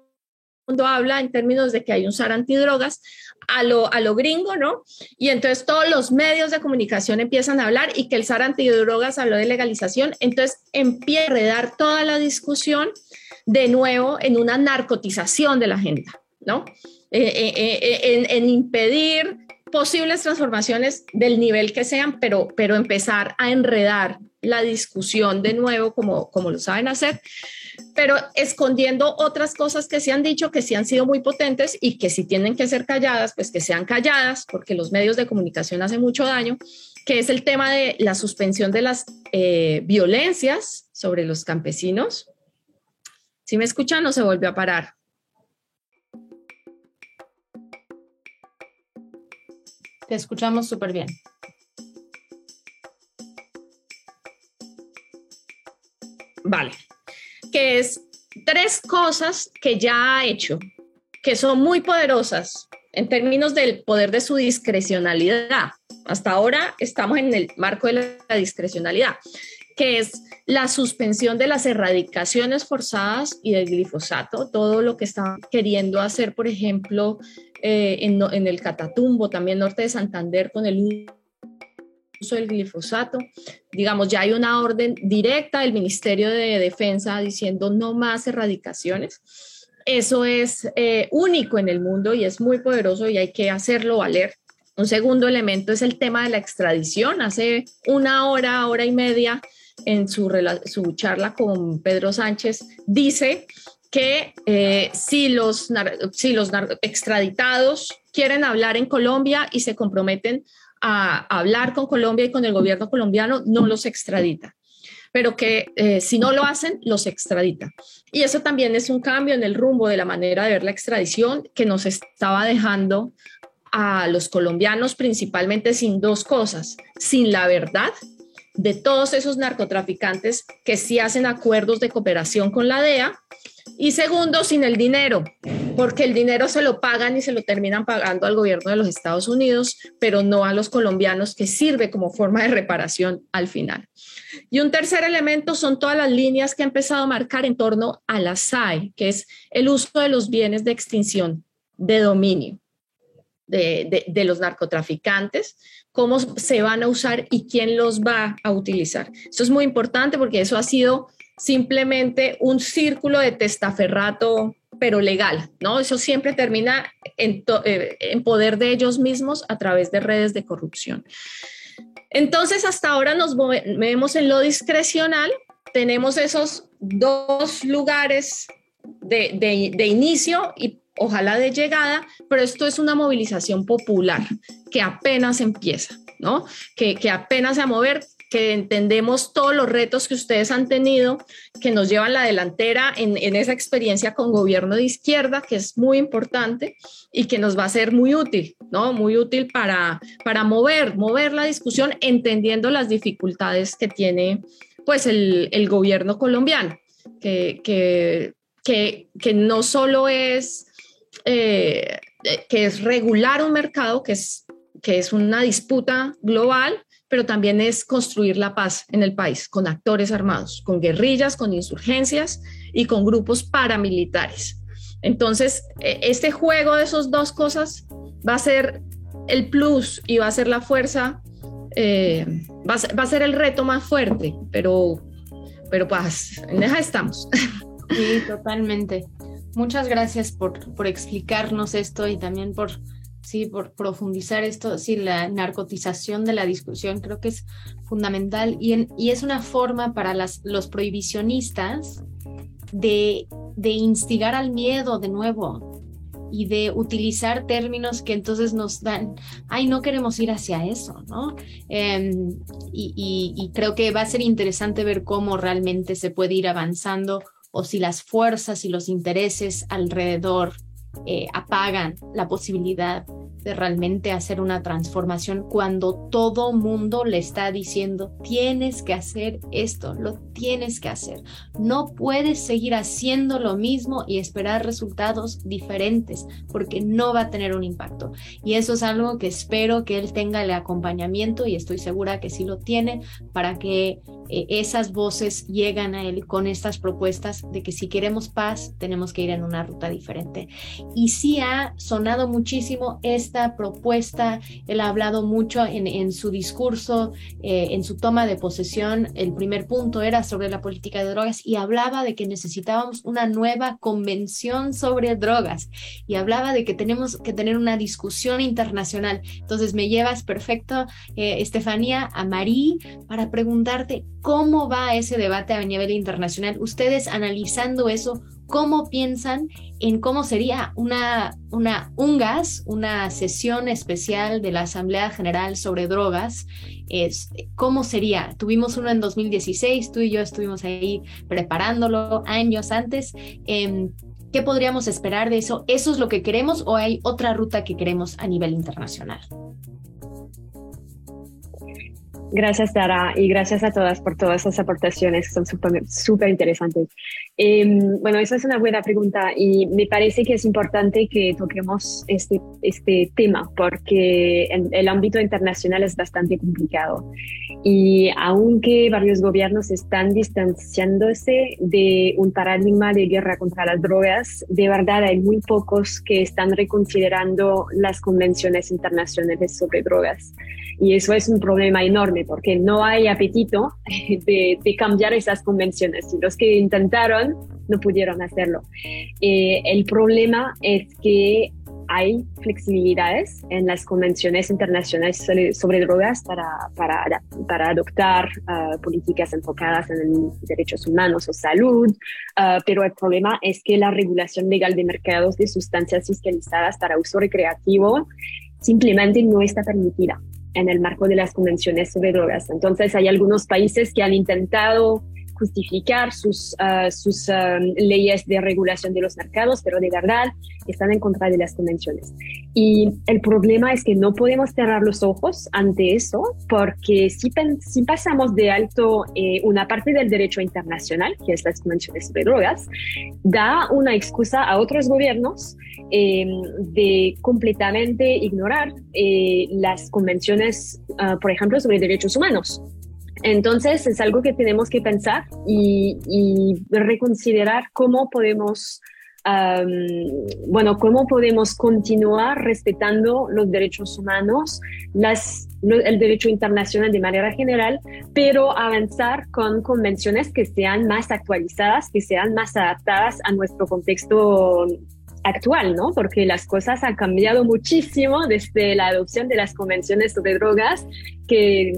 habla en términos de que hay un SAR antidrogas a lo, a lo gringo, ¿no? Y entonces todos los medios de comunicación empiezan a hablar y que el SAR antidrogas habló de legalización. Entonces empieza a redar toda la discusión de nuevo en una narcotización de la agenda, ¿no? Eh, eh, eh, en, impedir posibles transformaciones del nivel que sean, pero, pero empezar a enredar la discusión de nuevo como, como lo saben hacer, pero escondiendo otras cosas que se han dicho que sí han sido muy potentes y que si tienen que ser calladas, pues que sean calladas, porque los medios de comunicación hacen mucho daño, que es el tema de la suspensión de las violencias sobre los campesinos. Si me escuchan, no se volvió a parar. Te escuchamos súper bien. Vale. Que es tres cosas que ya ha hecho, que son muy poderosas en términos del poder de su discrecionalidad. Hasta ahora estamos en el marco de la discrecionalidad, que es la suspensión de las erradicaciones forzadas y del glifosato, todo lo que están queriendo hacer, por ejemplo, eh, en, el Catatumbo, también norte de Santander, con el uso del glifosato. Digamos, ya hay una orden directa del Ministerio de Defensa diciendo no más erradicaciones. Eso es eh, único en el mundo y es muy poderoso y hay que hacerlo valer. Un segundo elemento es el tema de la extradición. Hace una hora, hora y media, en su, su charla con Pedro Sánchez, dice que eh, si los, si los extraditados quieren hablar en Colombia y se comprometen a, hablar con Colombia y con el gobierno colombiano, no los extradita pero que eh, si no lo hacen, los extradita. Y eso también es un cambio en el rumbo de la manera de ver la extradición que nos estaba dejando a los colombianos principalmente sin dos cosas, sin la verdad de todos esos narcotraficantes que sí hacen acuerdos de cooperación con la DEA y segundo, sin el dinero, porque el dinero se lo pagan y se lo terminan pagando al gobierno de los Estados Unidos, pero no a los colombianos, que sirve como forma de reparación al final. Y un tercer elemento son todas las líneas que ha empezado a marcar en torno a la SAE, que es el uso de los bienes de extinción de dominio de, de los narcotraficantes, cómo se van a usar y quién los va a utilizar. Eso es muy importante porque eso ha sido simplemente un círculo de testaferrato, pero legal, ¿no? Eso siempre termina en, eh, en, poder de ellos mismos a través de redes de corrupción. Entonces, hasta ahora nos movemos en lo discrecional, tenemos esos dos lugares de inicio y ojalá de llegada, pero esto es una movilización popular que apenas empieza, ¿no? Que, que apenas a mover, que entendemos todos los retos que ustedes han tenido, que nos llevan la delantera en, en, esa experiencia con gobierno de izquierda, que es muy importante y que nos va a ser muy útil, ¿no? Muy útil para, para mover, mover la discusión, entendiendo las dificultades que tiene pues el, el gobierno colombiano, que, que, que, que no solo es, eh, que es regular un mercado, que es, que es una disputa global, pero también es construir la paz en el país con actores armados, con guerrillas, con insurgencias y con grupos paramilitares. Entonces, e, este juego de esas dos cosas va a ser el plus y va a ser la fuerza, eh, va, a ser, el reto más fuerte, pero, pero pues en esa estamos. Sí, totalmente. Muchas gracias por, por explicarnos esto y también por sí, por profundizar esto, sí, la narcotización de la discusión creo que es fundamental y, es una forma para los prohibicionistas de, instigar al miedo de nuevo y de utilizar términos que entonces nos dan, ay, no queremos ir hacia eso, ¿no? Y, y creo que va a ser interesante ver cómo realmente se puede ir avanzando o si las fuerzas y los intereses alrededor eh, apagan la posibilidad realmente hacer una transformación cuando todo mundo le está diciendo, tienes que hacer esto, lo tienes que hacer. No puedes seguir haciendo lo mismo y esperar resultados diferentes porque no va a tener un impacto. Y eso es algo que espero que él tenga el acompañamiento y estoy segura que sí lo tiene para que eh, esas voces llegan a él con estas propuestas de que si queremos paz tenemos que ir en una ruta diferente. Y sí ha sonado muchísimo esta propuesta, él ha hablado mucho en, en su discurso, eh, en su toma de posesión, el primer punto era sobre la política de drogas y hablaba de que necesitábamos una nueva convención sobre drogas y hablaba de que tenemos que tener una discusión internacional. Entonces me llevas perfecto, eh, Estefanía, a Marí para preguntarte cómo va ese debate a nivel internacional. Ustedes analizando eso, ¿cómo piensan en cómo sería una, una UNGAS, una sesión especial de la Asamblea General sobre drogas? Es, ¿Cómo sería? Tuvimos uno en 2016, tú y yo estuvimos ahí preparándolo años antes. Eh, ¿Qué podríamos esperar de eso? ¿Eso es lo que queremos o hay otra ruta que queremos a nivel internacional? Gracias, Dara, y gracias a todas por todas esas aportaciones, son súper interesantes. Eh, bueno, esa es una buena pregunta y me parece que es importante que toquemos este, este tema porque en el ámbito internacional es bastante complicado. Y aunque varios gobiernos están distanciándose de un paradigma de guerra contra las drogas, de verdad hay muy pocos que están reconsiderando las convenciones internacionales sobre drogas. Y eso es un problema enorme porque no hay apetito de, cambiar esas convenciones. Y los que intentaron no pudieron hacerlo. Eh, el problema es que hay flexibilidades en las convenciones internacionales sobre, drogas para, para, para adoptar uh, políticas enfocadas en derechos humanos o salud, uh, pero el problema es que la regulación legal de mercados de sustancias fiscalizadas para uso recreativo simplemente no está permitida en el marco de las convenciones sobre drogas. Entonces hay algunos países que han intentado justificar sus, uh, sus um, leyes de regulación de los mercados, pero de verdad están en contra de las convenciones. Y el problema es que no podemos cerrar los ojos ante eso, porque si, pasamos de alto eh, una parte del derecho internacional, que es las convenciones sobre drogas, da una excusa a otros gobiernos eh, de completamente ignorar eh, las convenciones, uh, por ejemplo, sobre derechos humanos. Entonces es algo que tenemos que pensar y, reconsiderar cómo podemos, um, bueno, cómo podemos continuar respetando los derechos humanos, las, el derecho internacional de manera general, pero avanzar con convenciones que sean más actualizadas, que sean más adaptadas a nuestro contexto actual, ¿no? Porque las cosas han cambiado muchísimo desde la adopción de las convenciones sobre drogas, que,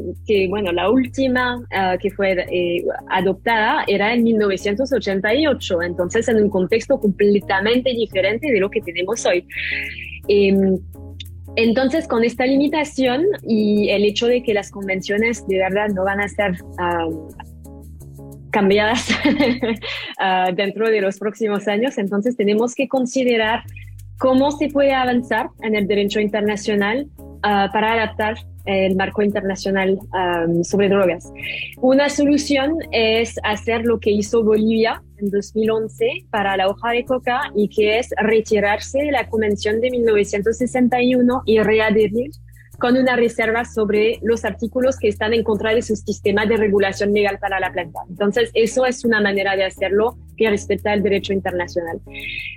bueno, la última ah, que fue eh, adoptada era en 1988, entonces en un contexto completamente diferente de lo que tenemos hoy. Em, entonces, con esta limitación y el hecho de que las convenciones de verdad no van a ser cambiadas ah, dentro de los próximos años. Entonces tenemos que considerar cómo se puede avanzar en el derecho internacional ah, para adaptar el marco internacional sobre drogas. Una solución es hacer lo que hizo Bolivia en 2011 para la hoja de coca y que es retirarse de la Convención de 1961 y readherir con una reserva sobre los artículos que están en contra de su sistema de regulación legal para la planta. Entonces, eso es una manera de hacerlo que respeta el derecho internacional.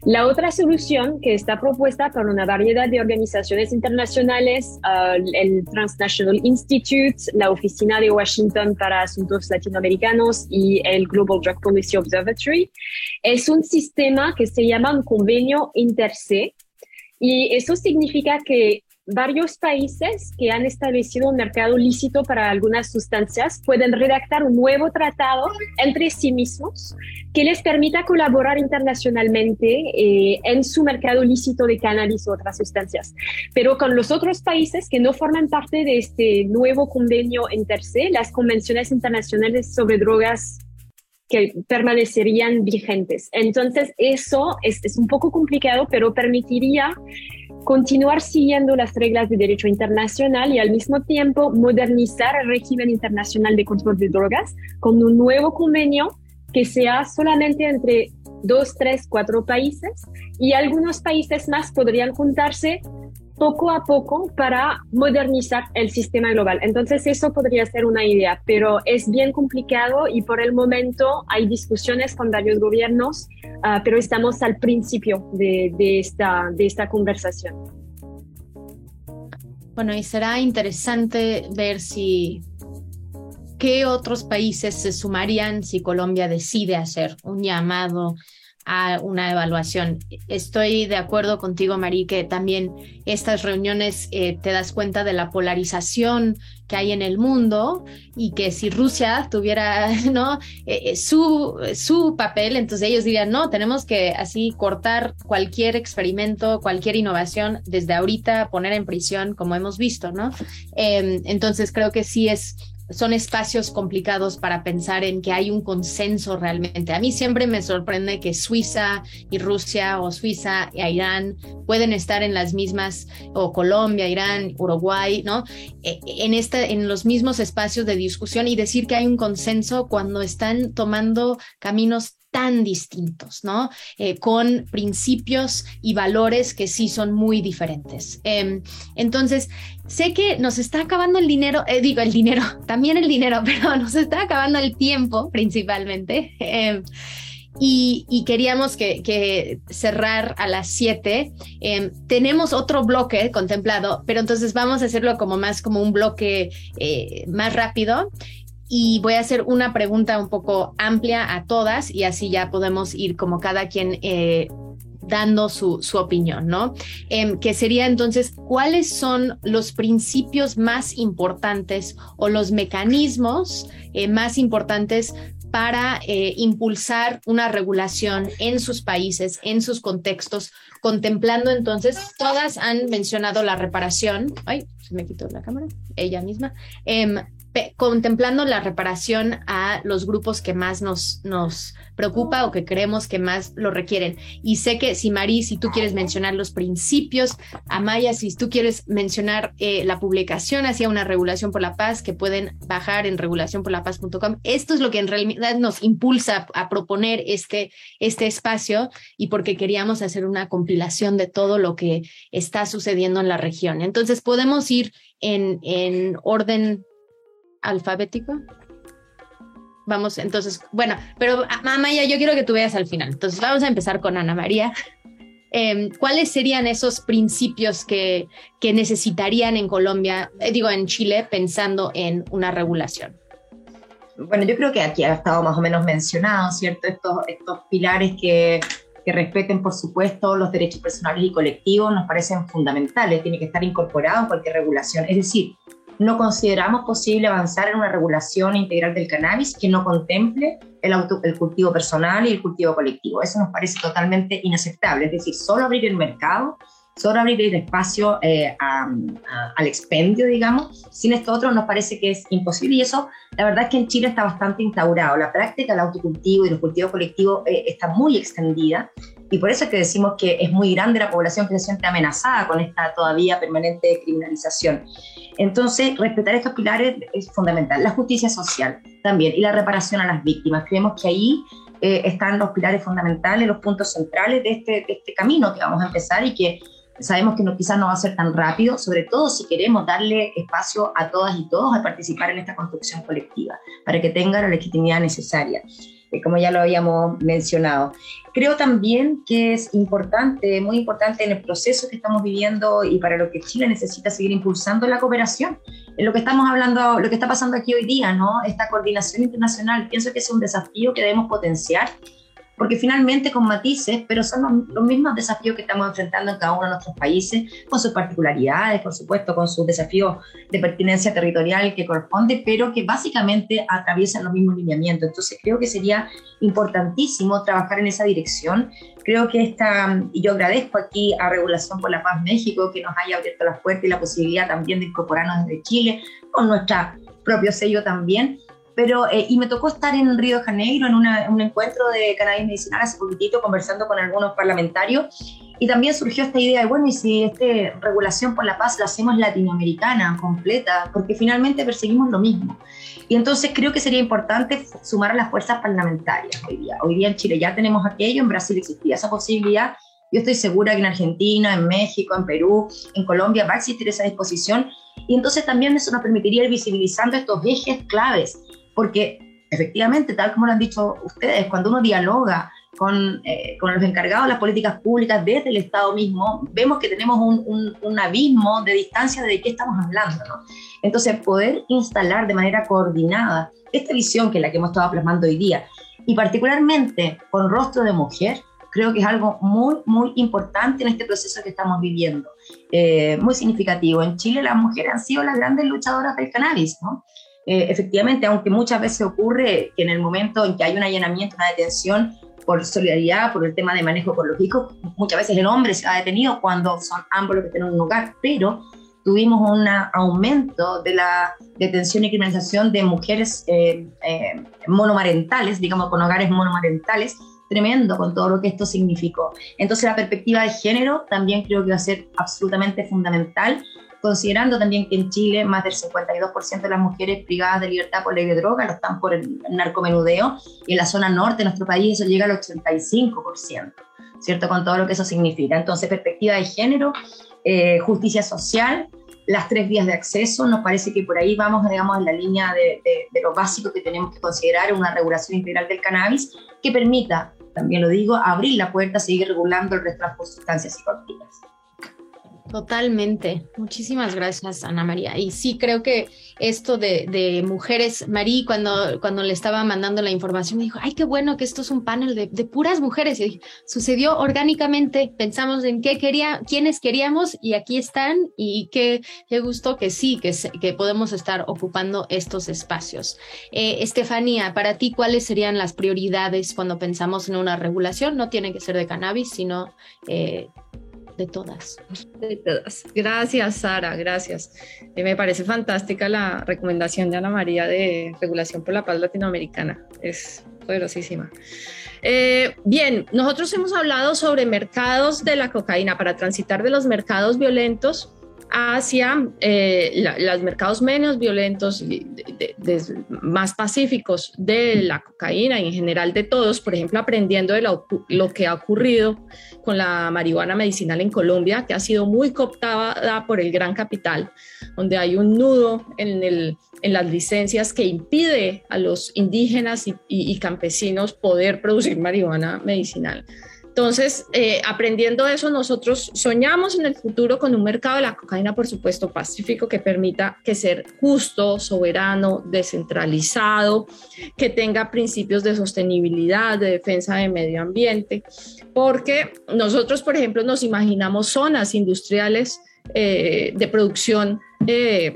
La otra solución que está propuesta por una variedad de organizaciones internacionales, uh, el Transnational Institute, la Oficina de Washington para Asuntos Latinoamericanos y el Global Drug Policy Observatory, es un sistema que se llama un convenio inter y eso significa que varios países que han establecido un mercado lícito para algunas sustancias pueden redactar un nuevo tratado entre sí mismos que les permita colaborar internacionalmente eh, en su mercado lícito de cannabis u otras sustancias. Pero con los otros países que no forman parte de este nuevo convenio inter las convenciones internacionales sobre drogas que permanecerían vigentes. Entonces, eso es, es un poco complicado, pero permitiría continuar siguiendo las reglas de derecho internacional y al mismo tiempo modernizar el régimen internacional de control de drogas con un nuevo convenio que sea solamente entre dos, tres, cuatro países y algunos países más podrían juntarse poco a poco para modernizar el sistema global. Entonces eso podría ser una idea, pero es bien complicado y por el momento hay discusiones con varios gobiernos, uh, pero estamos al principio de, de, esta, de esta conversación. Bueno, y será interesante ver si qué otros países se sumarían si Colombia decide hacer un llamado a una evaluación. Estoy de acuerdo contigo, Marí, que también estas reuniones eh, te das cuenta de la polarización que hay en el mundo y que si Rusia tuviera ¿no? Eh, eh, su, su papel, entonces ellos dirían, no, tenemos que así cortar cualquier experimento, cualquier innovación desde ahorita, poner en prisión, como hemos visto, ¿no? Em, entonces creo que sí es son espacios complicados para pensar en que hay un consenso realmente. A mí siempre me sorprende que Suiza y Rusia o Suiza y Irán pueden estar en las mismas, o Colombia, Irán, Uruguay, ¿no? E, en, este, en los mismos espacios de discusión y decir que hay un consenso cuando están tomando caminos tan distintos, ¿no? Eh, con principios y valores que sí son muy diferentes. Em, entonces, sé que nos está acabando el dinero, eh, digo el dinero, también el dinero, pero nos está acabando el tiempo principalmente. Em, y, queríamos que, cerrar a las 7. Em, tenemos otro bloque contemplado, pero entonces vamos a hacerlo como más como un bloque eh, más rápido y voy a hacer una pregunta un poco amplia a todas y así ya podemos ir como cada quien eh, dando su, su, opinión, ¿no? Em, que sería entonces, ¿cuáles son los principios más importantes o los mecanismos eh, más importantes para eh, impulsar una regulación en sus países, en sus contextos, contemplando entonces, todas han mencionado la reparación, ay, se me quitó la cámara, ella misma, eh, contemplando la reparación a los grupos que más nos, nos preocupa o que creemos que más lo requieren. Y sé que si Marí, si tú quieres mencionar los principios, Amaya, si tú quieres mencionar eh, la publicación hacia una regulación por la paz que pueden bajar en regulacionporlapaz.com, esto es lo que en realidad nos impulsa a proponer este, este espacio y porque queríamos hacer una compilación de todo lo que está sucediendo en la región. Entonces podemos ir en, en orden alfabético. Vamos, entonces, bueno, pero Amaya, yo quiero que tú veas al final. Entonces, vamos a empezar con Ana María. Em, ¿Cuáles serían esos principios que, que necesitarían en Colombia, eh, digo, en Chile, pensando en una regulación? Bueno, yo creo que aquí ha estado más o menos mencionado, ¿cierto? Estos, estos pilares que que respeten, por supuesto, los derechos personales y colectivos, nos parecen fundamentales, tiene que estar incorporado en cualquier regulación. Es decir, no consideramos posible avanzar en una regulación integral del cannabis que no contemple el, el cultivo personal y el cultivo colectivo. Eso nos parece totalmente inaceptable. Es decir, solo abrir el mercado solo abrir el espacio eh, al expendio, digamos. Sin esto otro nos parece que es imposible y eso, la verdad es que en Chile está bastante instaurado. La práctica del autocultivo y los cultivos colectivos eh, está muy extendida y por eso es que decimos que es muy grande la población que se siente amenazada con esta todavía permanente criminalización. Entonces, respetar estos pilares es fundamental. La justicia social también y la reparación a las víctimas. Creemos que ahí eh, están los pilares fundamentales, los puntos centrales de este, de este camino que vamos a empezar y que Sabemos que no, quizás no va a ser tan rápido, sobre todo si queremos darle espacio a todas y todos a participar en esta construcción colectiva, para que tengan la legitimidad necesaria, como ya lo habíamos mencionado. Creo también que es importante, muy importante en el proceso que estamos viviendo y para lo que Chile necesita seguir impulsando la cooperación. En lo que estamos hablando, lo que está pasando aquí hoy día, ¿no? Esta coordinación internacional, pienso que es un desafío que debemos potenciar porque finalmente con matices, pero son los, mismos desafíos que estamos enfrentando en cada uno de nuestros países, con sus particularidades, por supuesto, con sus desafíos de pertinencia territorial que corresponde, pero que básicamente atraviesan los mismos lineamientos. Entonces creo que sería importantísimo trabajar en esa dirección. Creo que esta, y yo agradezco aquí a Regulación por la Paz México que nos haya abierto las puertas y la posibilidad también de incorporarnos desde Chile, con nuestro propio sello también, pero, eh, y me tocó estar en Río de Janeiro en, un encuentro de cannabis medicinal hace poquitito, conversando con algunos parlamentarios, y también surgió esta idea de, bueno, y si esta regulación por la paz la hacemos latinoamericana, completa, porque finalmente perseguimos lo mismo. Y entonces creo que sería importante sumar a las fuerzas parlamentarias hoy día. Hoy día en Chile ya tenemos aquello, en Brasil existía esa posibilidad, yo estoy segura que en Argentina, en México, en Perú, en Colombia va a existir esa disposición y entonces también eso nos permitiría ir visibilizando estos ejes claves porque efectivamente, tal como lo han dicho ustedes, cuando uno dialoga con, eh, con, los encargados de las políticas públicas desde el Estado mismo, vemos que tenemos un, un, abismo de distancia de qué estamos hablando. ¿no? Entonces, poder instalar de manera coordinada esta visión que es la que hemos estado plasmando hoy día, y particularmente con rostro de mujer, creo que es algo muy, muy importante en este proceso que estamos viviendo, eh, muy significativo. En Chile las mujeres han sido las grandes luchadoras del cannabis, ¿no? Eh, efectivamente, aunque muchas veces ocurre que en el momento en que hay un allanamiento, una detención por solidaridad, por el tema de manejo ecológico, muchas veces el hombre se ha detenido cuando son ambos los que tienen un lugar, pero tuvimos un aumento de la detención y criminalización de mujeres eh, eh, monomarentales, digamos, con hogares monomarentales, tremendo con todo lo que esto significó. Entonces la perspectiva de género también creo que va a ser absolutamente fundamental considerando también que en Chile más del 52% de las mujeres privadas de libertad por ley de droga lo están por el narcomenudeo y en la zona norte de nuestro país eso llega al 85%, ¿cierto? Con todo lo que eso significa. Entonces, perspectiva de género, eh, justicia social, las tres vías de acceso, nos parece que por ahí vamos, digamos, en la línea de, de lo básico que tenemos que considerar una regulación integral del cannabis que permita, también lo digo, abrir la puerta seguir regulando el resto de sustancias psicoactivas. Totalmente. Muchísimas gracias, Ana María. Y sí, creo que esto de, mujeres, Marí, cuando, cuando le estaba mandando la información, me dijo, ay, qué bueno que esto es un panel de, puras mujeres. Y sucedió orgánicamente, pensamos en qué quería, quiénes queríamos y aquí están y qué, qué gusto que sí, que, que podemos estar ocupando estos espacios. Eh, Estefanía, para ti, ¿cuáles serían las prioridades cuando pensamos en una regulación? No tiene que ser de cannabis, sino... Eh, de todas. De todas. Gracias, Sara, gracias. Eh, me parece fantástica la recomendación de Ana María de Regulación por la Paz Latinoamericana. Es poderosísima. Eh, bien, nosotros hemos hablado sobre mercados de la cocaína para transitar de los mercados violentos hacia eh, los mercados menos violentos, más pacíficos de la cocaína y en general de todos, por ejemplo, aprendiendo de lo, que ha ocurrido con la marihuana medicinal en Colombia, que ha sido muy cooptada por el gran capital, donde hay un nudo en, las licencias que impide a los indígenas y campesinos poder producir marihuana medicinal Entonces, eh, aprendiendo eso, nosotros soñamos en el futuro con un mercado de la cocaína, por supuesto, pacífico, que permita que ser justo, soberano, descentralizado, que tenga principios de sostenibilidad, de defensa del medio ambiente, porque nosotros, por ejemplo, nos imaginamos zonas industriales eh, de producción. Eh,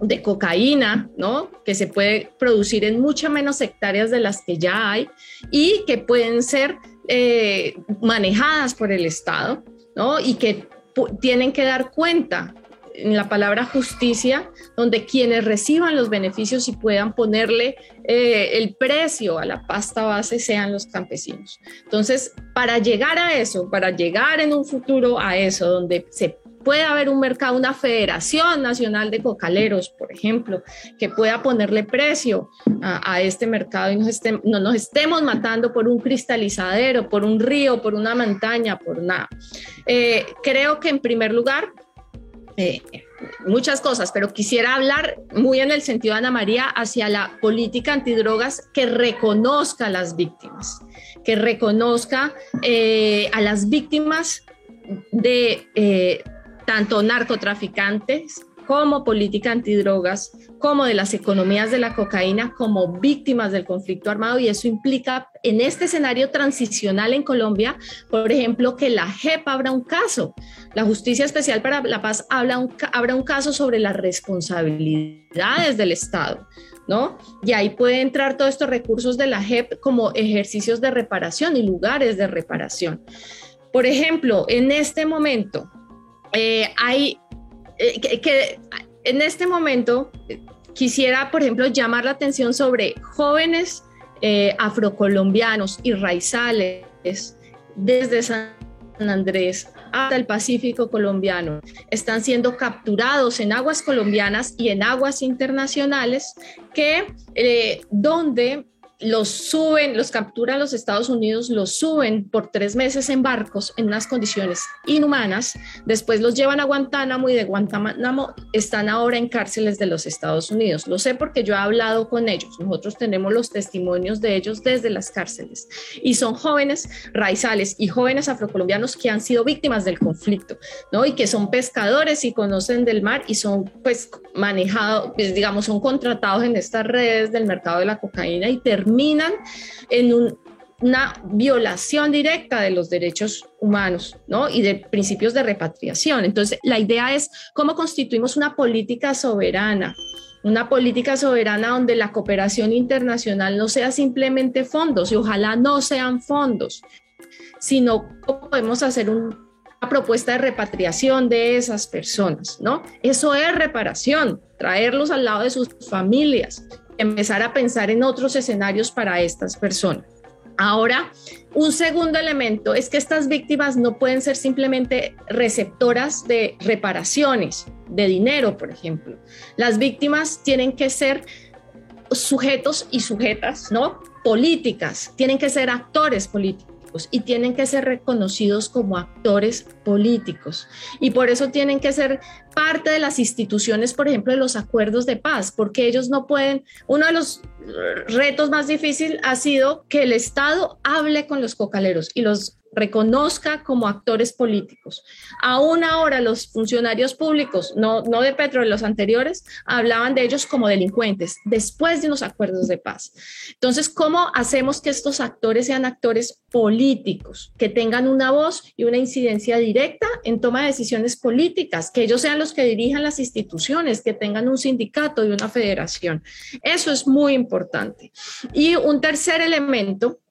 de cocaína, ¿no? Que se puede producir en muchas menos hectáreas de las que ya hay y que pueden ser eh, manejadas por el Estado, ¿no? Y que tienen que dar cuenta en la palabra justicia, donde quienes reciban los beneficios y puedan ponerle eh, el precio a la pasta base sean los campesinos. Entonces, para llegar a eso, para llegar en un futuro a eso, donde se puede haber un mercado, una federación nacional de cocaleros, por ejemplo, que pueda ponerle precio a, este mercado y no nos estemos matando por un cristalizadero, por un río, por una montaña, por nada. Eh, creo que en primer lugar, eh, muchas cosas, pero quisiera hablar muy en el sentido de Ana María hacia la política antidrogas que reconozca a las víctimas, que reconozca eh, a las víctimas de tanto narcotraficantes como política antidrogas, como de las economías de la cocaína, como víctimas del conflicto armado. Y eso implica en este escenario transicional en Colombia, por ejemplo, que la JEP abra un caso. La Justicia Especial para la Paz habla un, abra un caso sobre las responsabilidades del Estado. ¿No? Y ahí puede entrar todos estos recursos de la JEP como ejercicios de reparación y lugares de reparación. Por ejemplo, en este momento, eh, hay eh, que, en este momento quisiera, por ejemplo, llamar la atención sobre jóvenes eh, afrocolombianos y raizales desde San Andrés hasta el Pacífico colombiano. Están siendo capturados en aguas colombianas y en aguas internacionales que donde los suben, los capturan los Estados Unidos, los suben por tres meses en barcos en unas condiciones inhumanas, después los llevan a Guantánamo y de Guantánamo están ahora en cárceles de los Estados Unidos. Lo sé porque yo he hablado con ellos, nosotros tenemos los testimonios de ellos desde las cárceles y son jóvenes raizales y jóvenes afrocolombianos que han sido víctimas del conflicto, ¿no? Y que son pescadores y conocen del mar y son pues manejados, pues, digamos, son contratados en estas redes del mercado de la cocaína y terminan terminan en una violación directa de los derechos humanos ¿no? y de principios de repatriación. Entonces, la idea es cómo constituimos una política soberana, una política soberana donde la cooperación internacional no sea simplemente fondos y ojalá no sean fondos, sino podemos hacer una propuesta de repatriación de esas personas, ¿no? Eso es reparación, traerlos al lado de sus familias, empezar a pensar en otros escenarios para estas personas. Ahora, un segundo elemento es que estas víctimas no pueden ser simplemente receptoras de reparaciones, de dinero, por ejemplo. Las víctimas tienen que ser sujetos y sujetas, ¿no? Políticas, tienen que ser actores políticos y tienen que ser reconocidos como actores políticos. Y por eso tienen que ser parte de las instituciones, por ejemplo, de los acuerdos de paz, porque ellos no pueden, uno de los retos más difíciles ha sido que el Estado hable con los cocaleros y los reconozca como actores políticos. Aún ahora los funcionarios públicos, no, no de Petro, de los anteriores, hablaban de ellos como delincuentes después de unos acuerdos de paz. Entonces, ¿cómo hacemos que estos actores sean actores políticos, que tengan una voz y una incidencia directa en toma de decisiones políticas, que ellos sean los que dirijan las instituciones, que tengan un sindicato y una federación? Eso es muy importante. Y un tercer elemento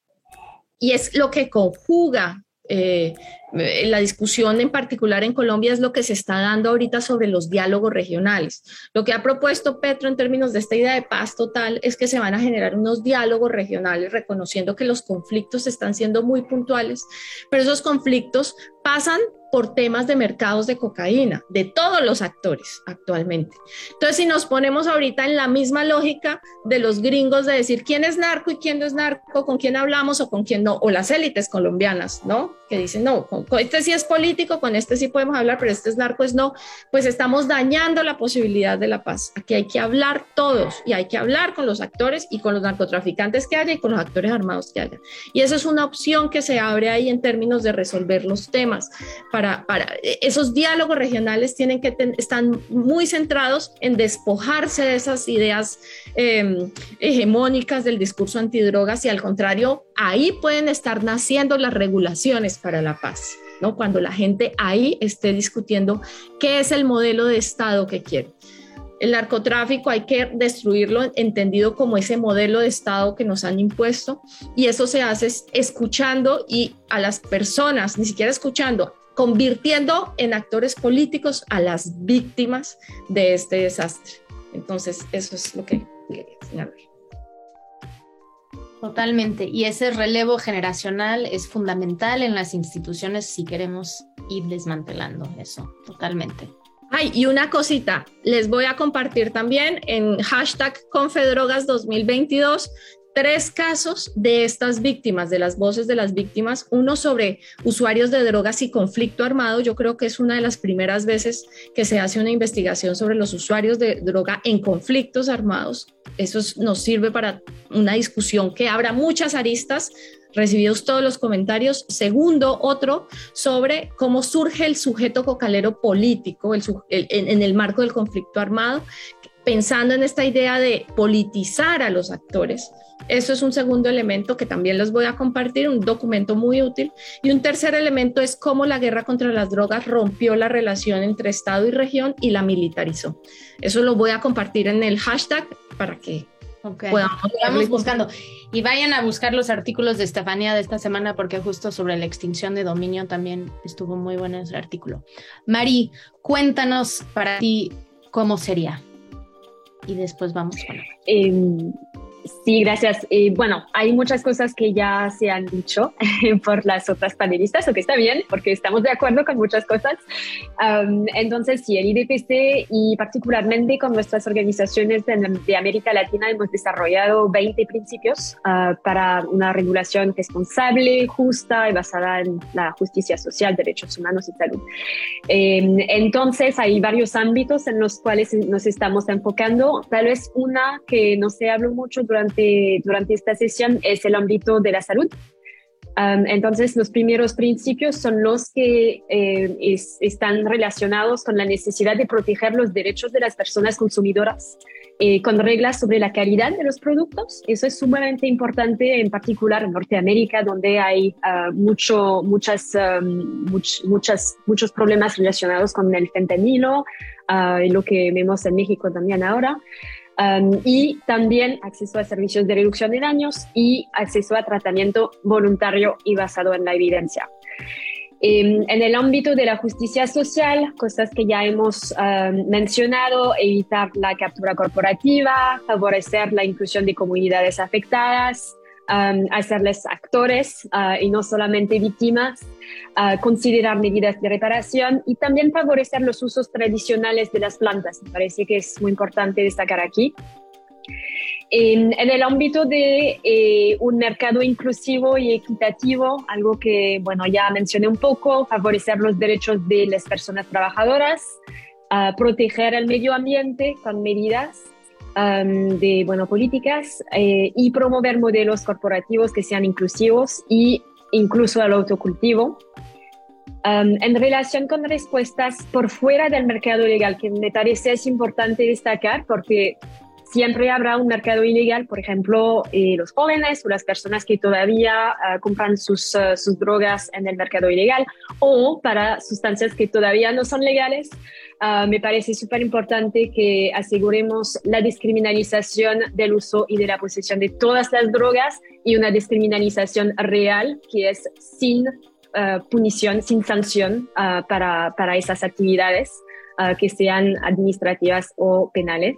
y es lo que conjuga eh, la discusión en particular en Colombia es lo que se está dando ahorita sobre los diálogos regionales. Lo que ha propuesto Petro en términos de esta idea de paz total es que se van a generar unos diálogos regionales reconociendo que los conflictos están siendo muy puntuales, pero esos conflictos pasan por temas de mercados de cocaína, de todos los actores actualmente. Entonces, si nos ponemos ahorita en la misma lógica de los gringos de decir quién es narco y quién no es narco, con quién hablamos o con quién no, o las élites colombianas, ¿no? Que dicen, no, con, este sí es político, con este sí podemos hablar, pero este es narco, es no, pues estamos dañando la posibilidad de la paz. Aquí hay que hablar todos y hay que hablar con los actores y con los narcotraficantes que haya y con los actores armados que haya. Y eso es una opción que se abre ahí en términos de resolver los temas. Para, para esos diálogos regionales tienen que están muy centrados en despojarse de esas ideas em, hegemónicas del discurso antidrogas y al contrario, ahí pueden estar naciendo las regulaciones para la paz. ¿no? Cuando la gente ahí esté discutiendo qué es el modelo de Estado que quiere. El narcotráfico hay que destruirlo entendido como ese modelo de Estado que nos han impuesto y eso se hace escuchando y a las personas, ni siquiera escuchando, convirtiendo en actores políticos a las víctimas de este desastre. Entonces, eso es lo que quería señalar. Totalmente. Y ese relevo generacional es fundamental en las instituciones si queremos ir desmantelando eso. Totalmente. Ay, y una cosita, les voy a compartir también en hashtag Confedrogas 2022 tres casos de estas víctimas, de las voces de las víctimas, uno sobre usuarios de drogas y conflicto armado. Yo creo que es una de las primeras veces que se hace una investigación sobre los usuarios de droga en conflictos armados. Eso nos sirve para una discusión que abra muchas aristas. Recibidos todos los comentarios. Segundo, otro sobre cómo surge el sujeto cocalero político en el marco del conflicto armado, pensando en esta idea de politizar a los actores eso es un segundo elemento que también les voy a compartir, un documento muy útil. Y un tercer elemento es cómo la guerra contra las drogas rompió la relación entre Estado y región y la militarizó. Eso lo voy a compartir en el hashtag para que podamos buscando. Y vayan a buscar los artículos de Estefanía de esta semana porque justo sobre la extinción de dominio también estuvo muy bueno ese artículo. Mari, cuéntanos para ti cómo sería. Y después vamos con... Eh, Sí, gracias. Eh, bueno, hay muchas cosas que ya se han dicho por las otras panelistas, o que está bien, porque estamos de acuerdo con muchas cosas. entonces, sí, el IDPC y particularmente con nuestras organizaciones de, América Latina hemos desarrollado 20 principios ah, para una regulación responsable, justa y basada en la justicia social, derechos humanos y salud. Em, entonces, hay varios ámbitos en los cuales nos estamos enfocando. Tal vez una que no se habló mucho durante, durante esta sesión es el ámbito de la salud. entonces, los primeros principios son los que eh, están relacionados con la necesidad de proteger los derechos de las personas consumidoras, eh, con reglas sobre la calidad de los productos. Eso es sumamente importante, en particular en Norteamérica, donde hay ah, mucho, muchas, muchas, muchos problemas relacionados con el fentanilo, uh, lo que vemos en México también ahora. Um, y también acceso a servicios de reducción de daños y acceso a tratamiento voluntario y basado en la evidencia. Em, en el ámbito de la justicia social, cosas que ya hemos mencionado, evitar la captura corporativa, favorecer la inclusión de comunidades afectadas, um, hacerles actores uh, y no solamente víctimas, uh, considerar medidas de reparación y también favorecer los usos tradicionales de las plantas. Me parece que es muy importante destacar aquí. En, el ámbito de eh, un mercado inclusivo y equitativo, algo que, bueno, ya mencioné un poco, favorecer los derechos de las personas trabajadoras, uh, proteger el medio ambiente con medidas de bueno, políticas eh, y promover modelos corporativos que sean inclusivos y incluso al autocultivo. en relación con respuestas por fuera del mercado legal, que me parece es importante destacar porque siempre habrá un mercado ilegal, por ejemplo, eh, los jóvenes o las personas que todavía ah, compran sus, ah, sus drogas en el mercado ilegal o para sustancias que todavía no son legales. Ah, me parece súper importante que aseguremos la descriminalización del uso y de la posesión de todas las drogas y una descriminalización real que es sin punición, sin sanción para, para esas actividades que sean administrativas o penales.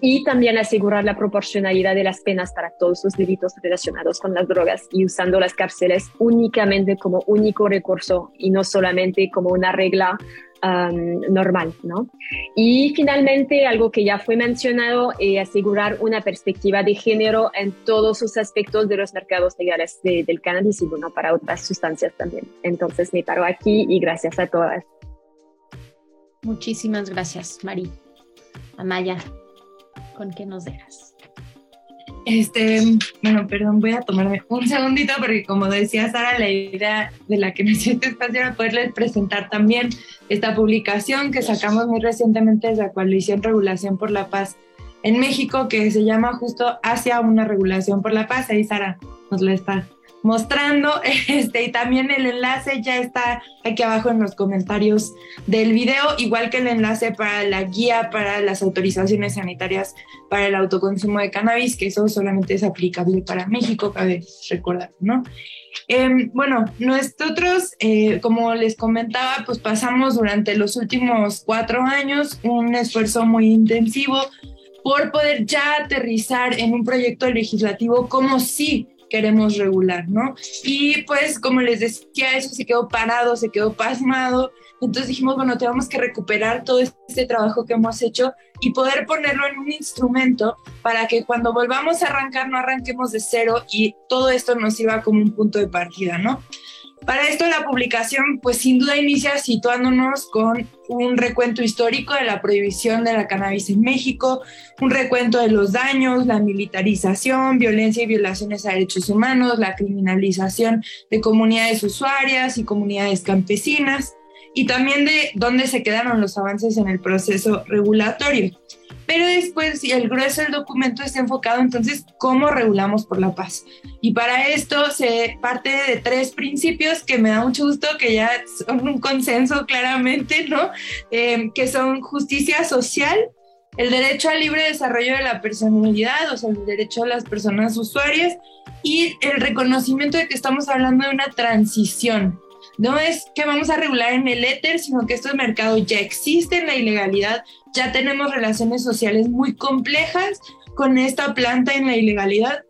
Y también asegurar la proporcionalidad de las penas para todos los delitos relacionados con las drogas y usando las cárceles únicamente como único recurso y no solamente como una regla normal, ¿no? Y finalmente, algo que ya fue mencionado, es asegurar una perspectiva de género en todos sus aspectos de los mercados legales del cannabis y, bueno, para otras sustancias también. Entonces, me paro aquí y gracias a todas. Muchísimas gracias, Mari. Amaya, ¿con qué nos dejas? Este, bueno, perdón, voy a tomarme un segundito porque como decía Sara, la idea de la que me siento espacio era poderles presentar también esta publicación que sacamos muy recientemente de la Coalición Regulación por la Paz en México, que se llama justo Hacia una regulación por la paz. Ahí Sara nos lo está mostrando. Este, y también el enlace ya está aquí abajo en los comentarios del video, igual que el enlace para la guía para las autorizaciones sanitarias para el autoconsumo de cannabis, que eso solamente es aplicable para México, cabe recordar, ¿no? Eh, bueno, nosotros, eh, como les comentaba, pues pasamos durante los últimos cuatro años un esfuerzo muy intensivo por poder ya aterrizar en un proyecto legislativo como si queremos regular, ¿no? Y pues como les decía, eso se quedó parado, se quedó pasmado. Entonces dijimos, bueno, tenemos que recuperar todo este trabajo que hemos hecho y poder ponerlo en un instrumento para que cuando volvamos a arrancar no arranquemos de cero y todo esto nos sirva como un punto de partida, ¿no? Para esto la publicación pues sin duda inicia situándonos con un recuento histórico de la prohibición de la cannabis en México, un recuento de los daños, la militarización, violencia y violaciones a derechos humanos, la criminalización de comunidades usuarias y comunidades campesinas y también de dónde se quedaron los avances en el proceso regulatorio. Pero después, y el grueso del documento está enfocado entonces cómo regulamos por la paz. Y para esto se parte de tres principios que me da mucho gusto que ya son un consenso claramente, ¿no? Eh, que son justicia social, el derecho al libre desarrollo de la personalidad, o sea, el derecho de las personas usuarias y el reconocimiento de que estamos hablando de una transición, no es que vamos a regular en el éter, sino que estos mercados ya existen, la ilegalidad, ya tenemos relaciones sociales muy complejas con esta planta en la ilegalidad.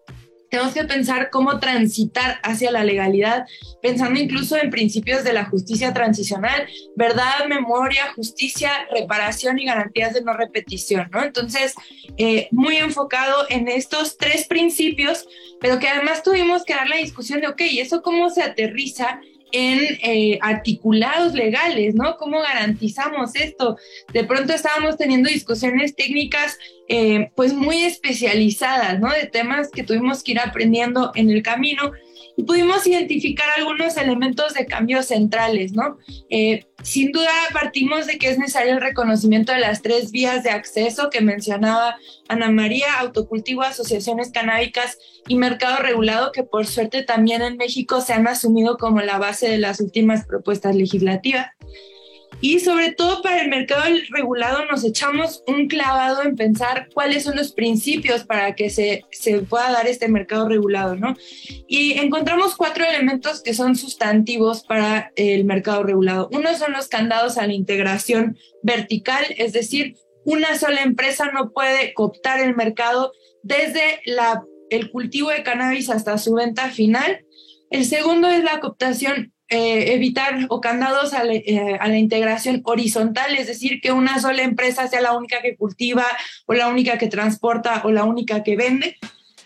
Tenemos que pensar cómo transitar hacia la legalidad, pensando incluso en principios de la justicia transicional, verdad, memoria, justicia, reparación y garantías de no repetición, ¿no? Entonces, eh, muy enfocado en estos tres principios, pero que además tuvimos que dar la discusión de, ok, ¿eso cómo se aterriza en eh, articulados legales, ¿no? ¿Cómo garantizamos esto? De pronto estábamos teniendo discusiones técnicas eh, pues muy especializadas, ¿no? De temas que tuvimos que ir aprendiendo en el camino y pudimos identificar algunos elementos de cambio centrales, ¿no? Eh, sin duda partimos de que es necesario el reconocimiento de las tres vías de acceso que mencionaba Ana María, autocultivo, asociaciones canábicas y mercado regulado, que por suerte también en México se han asumido como la base de las últimas propuestas legislativas y sobre todo para el mercado regulado nos echamos un clavado en pensar cuáles son los principios para que se, se pueda dar este mercado regulado, ¿no? Y encontramos cuatro elementos que son sustantivos para el mercado regulado. Uno son los candados a la integración vertical, es decir, una sola empresa no puede cooptar el mercado desde la, el cultivo de cannabis hasta su venta final. El segundo es la cooptación eh, evitar o candados eh, a la, integración horizontal, es decir, que una sola empresa sea la única que cultiva o la única que transporta o la única que vende.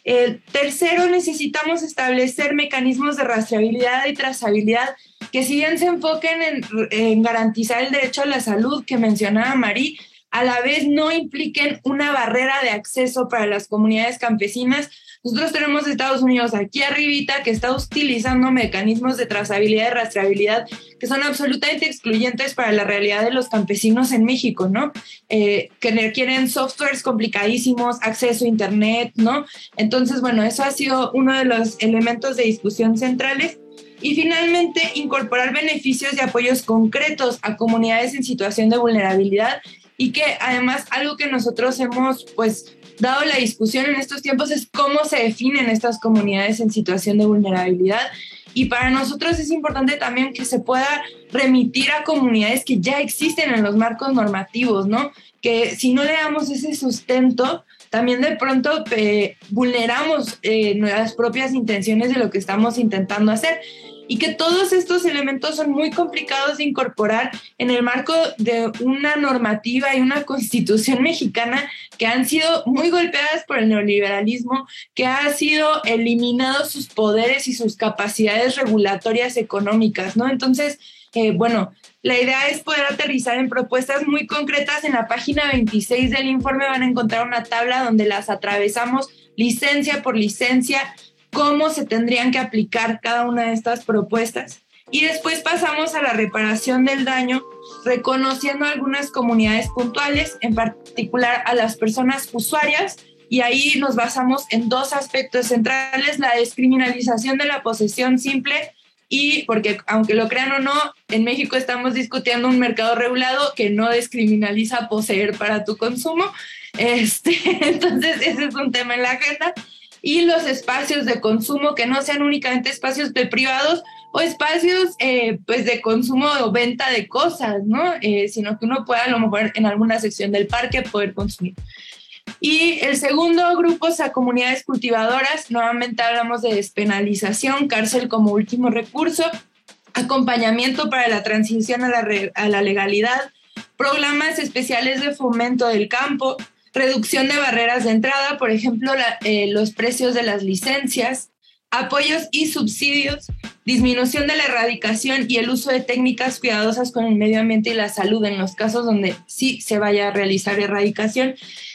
El tercero, necesitamos establecer mecanismos de rastreabilidad y trazabilidad que si bien se enfoquen en, en garantizar el derecho a la salud que mencionaba Marí, a la vez no impliquen una barrera de acceso para las comunidades campesinas nosotros tenemos Estados Unidos aquí arribita que está utilizando mecanismos de trazabilidad y rastreabilidad que son absolutamente excluyentes para la realidad de los campesinos en México, ¿no? Eh, que requieren softwares complicadísimos, acceso a Internet, ¿no? Entonces, bueno, eso ha sido uno de los elementos de discusión centrales. Y finalmente, incorporar beneficios y apoyos concretos a comunidades en situación de vulnerabilidad y que además algo que nosotros hemos pues dado la discusión en estos tiempos es cómo se definen estas comunidades en situación de vulnerabilidad. Y para nosotros es importante también que se pueda remitir a comunidades que ya existen en los marcos normativos, ¿no? Que si no le damos ese sustento, también de pronto eh, vulneramos eh, nuestras propias intenciones de lo que estamos intentando hacer. Y que todos estos elementos son muy complicados de incorporar en el marco de una normativa y una constitución mexicana que han sido muy golpeadas por el neoliberalismo, que ha sido eliminados sus poderes y sus capacidades regulatorias económicas, ¿no? Entonces, eh, bueno, la idea es poder aterrizar en propuestas muy concretas. En la página 26 del informe van a encontrar una tabla donde las atravesamos licencia por licencia cómo se tendrían que aplicar cada una de estas propuestas. Y después pasamos a la reparación del daño, reconociendo algunas comunidades puntuales, en particular a las personas usuarias, y ahí nos basamos en dos aspectos centrales, la descriminalización de la posesión simple y porque aunque lo crean o no, en México estamos discutiendo un mercado regulado que no descriminaliza poseer para tu consumo. Este, entonces, ese es un tema en la agenda y los espacios de consumo que no sean únicamente espacios de privados o espacios eh, pues de consumo o venta de cosas, ¿no? Eh, sino que uno pueda a lo mejor en alguna sección del parque poder consumir. Y el segundo grupo es a comunidades cultivadoras. Nuevamente hablamos de despenalización, cárcel como último recurso, acompañamiento para la transición a la, a la legalidad, programas especiales de fomento del campo, reducción de barreras de entrada, por ejemplo, eh, los precios de las licencias, apoyos y subsidios, disminución de la erradicación y el uso de técnicas cuidadosas con el medio ambiente y la salud en los casos donde sí se vaya a realizar erradicación.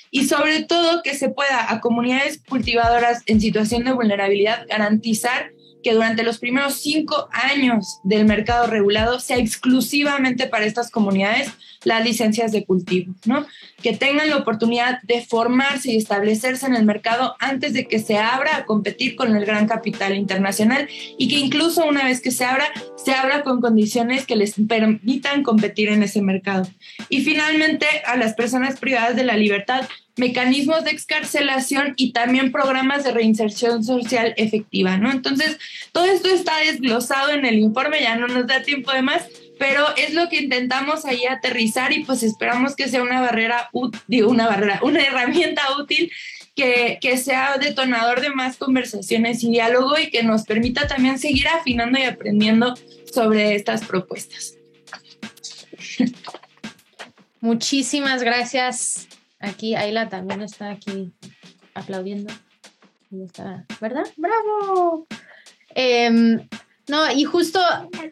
Y sobre todo que se pueda a comunidades cultivadoras en situación de vulnerabilidad garantizar que durante los primeros cinco años del mercado regulado sea exclusivamente para estas comunidades las licencias de cultivo, ¿no? Que tengan la oportunidad de formarse y establecerse en el mercado antes de que se abra a competir con el gran capital internacional y que incluso una vez que se abra, se abra con condiciones que les permitan competir en ese mercado. Y finalmente, a las personas privadas de la libertad mecanismos de excarcelación y también programas de reinserción social efectiva, ¿no? Entonces, todo esto está desglosado en el informe, ya no nos da tiempo de más, pero es lo que intentamos ahí aterrizar y pues esperamos que sea una barrera, digo, una barrera, una herramienta útil que, que, sea detonador de más conversaciones y diálogo y que nos permita también seguir afinando y aprendiendo sobre estas propuestas. Muchísimas gracias, Aquí Ayla también está aquí aplaudiendo. ¿verdad? ¡Bravo! Em, no, y justo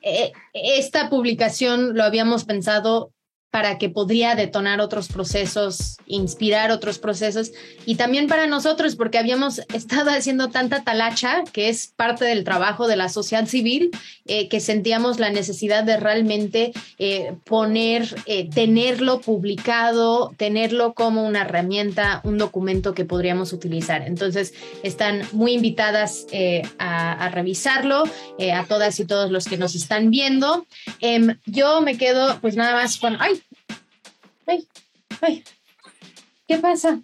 eh, esta publicación lo habíamos pensado para que podría detonar otros procesos, inspirar otros procesos y también para nosotros porque habíamos estado haciendo tanta talacha que es parte del trabajo de la sociedad civil eh, que sentíamos la necesidad de realmente eh, poner, eh, tenerlo publicado, tenerlo como una herramienta, un documento que podríamos utilizar. Entonces están muy invitadas a, a, revisarlo, a todas y todos los que nos están viendo. Em, yo me quedo pues nada más con, ay, ay, ay, ¿qué pasa?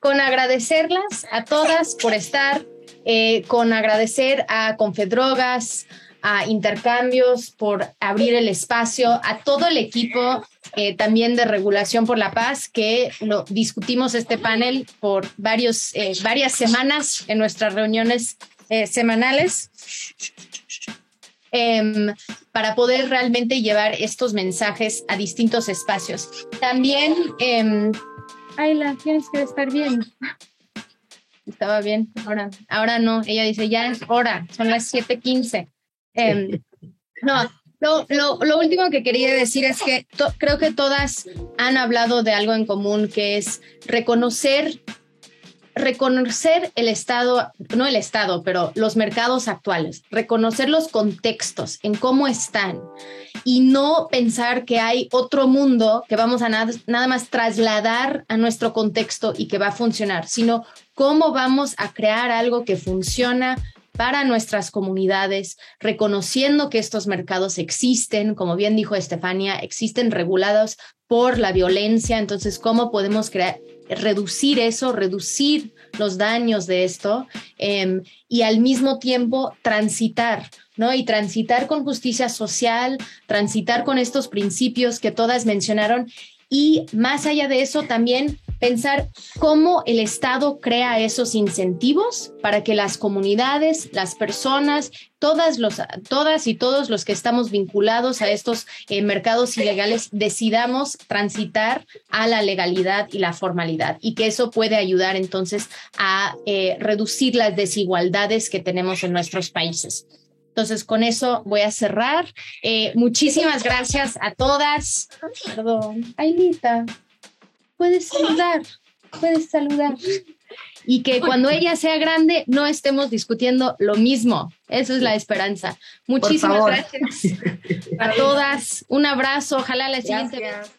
Con agradecerlas a todas por estar, eh, con agradecer a Confedrogas, a Intercambios por abrir el espacio, a todo el equipo eh, también de Regulación por la Paz, que lo discutimos este panel por varios, eh, varias semanas en nuestras reuniones semanales. Em, para poder realmente llevar estos mensajes a distintos espacios. También, eh, Ayla, tienes que estar bien. Estaba bien, ahora, ahora no. Ella dice, ya es hora, son las 7:15. Em, no, lo, lo, lo, último que quería decir es que creo que todas han hablado de algo en común, que es reconocer reconocer el Estado, no el Estado, pero los mercados actuales, reconocer los contextos en cómo están y no pensar que hay otro mundo que vamos a nada, nada más trasladar a nuestro contexto y que va a funcionar, sino cómo vamos a crear algo que funciona para nuestras comunidades, reconociendo que estos mercados existen, como bien dijo Estefania, existen regulados por la violencia, entonces, ¿cómo podemos crear, reducir eso, reducir los daños de esto em, y al mismo tiempo transitar, ¿no? Y transitar con justicia social, transitar con estos principios que todas mencionaron y más allá de eso también pensar cómo el Estado crea esos incentivos para que las comunidades, las personas, todas, los, todas y todos los que estamos vinculados a estos eh, mercados ilegales decidamos transitar a la legalidad y la formalidad y que eso puede ayudar entonces a eh, reducir las desigualdades que tenemos en nuestros países. Entonces, con eso voy a cerrar. Eh, muchísimas gracias a todas. Perdón, Ailita, puedes saludar, puedes saludar. Y que cuando ella sea grande no estemos discutiendo lo mismo. Eso es la esperanza. Muchísimas gracias a todas. Un abrazo. Ojalá la siguiente vez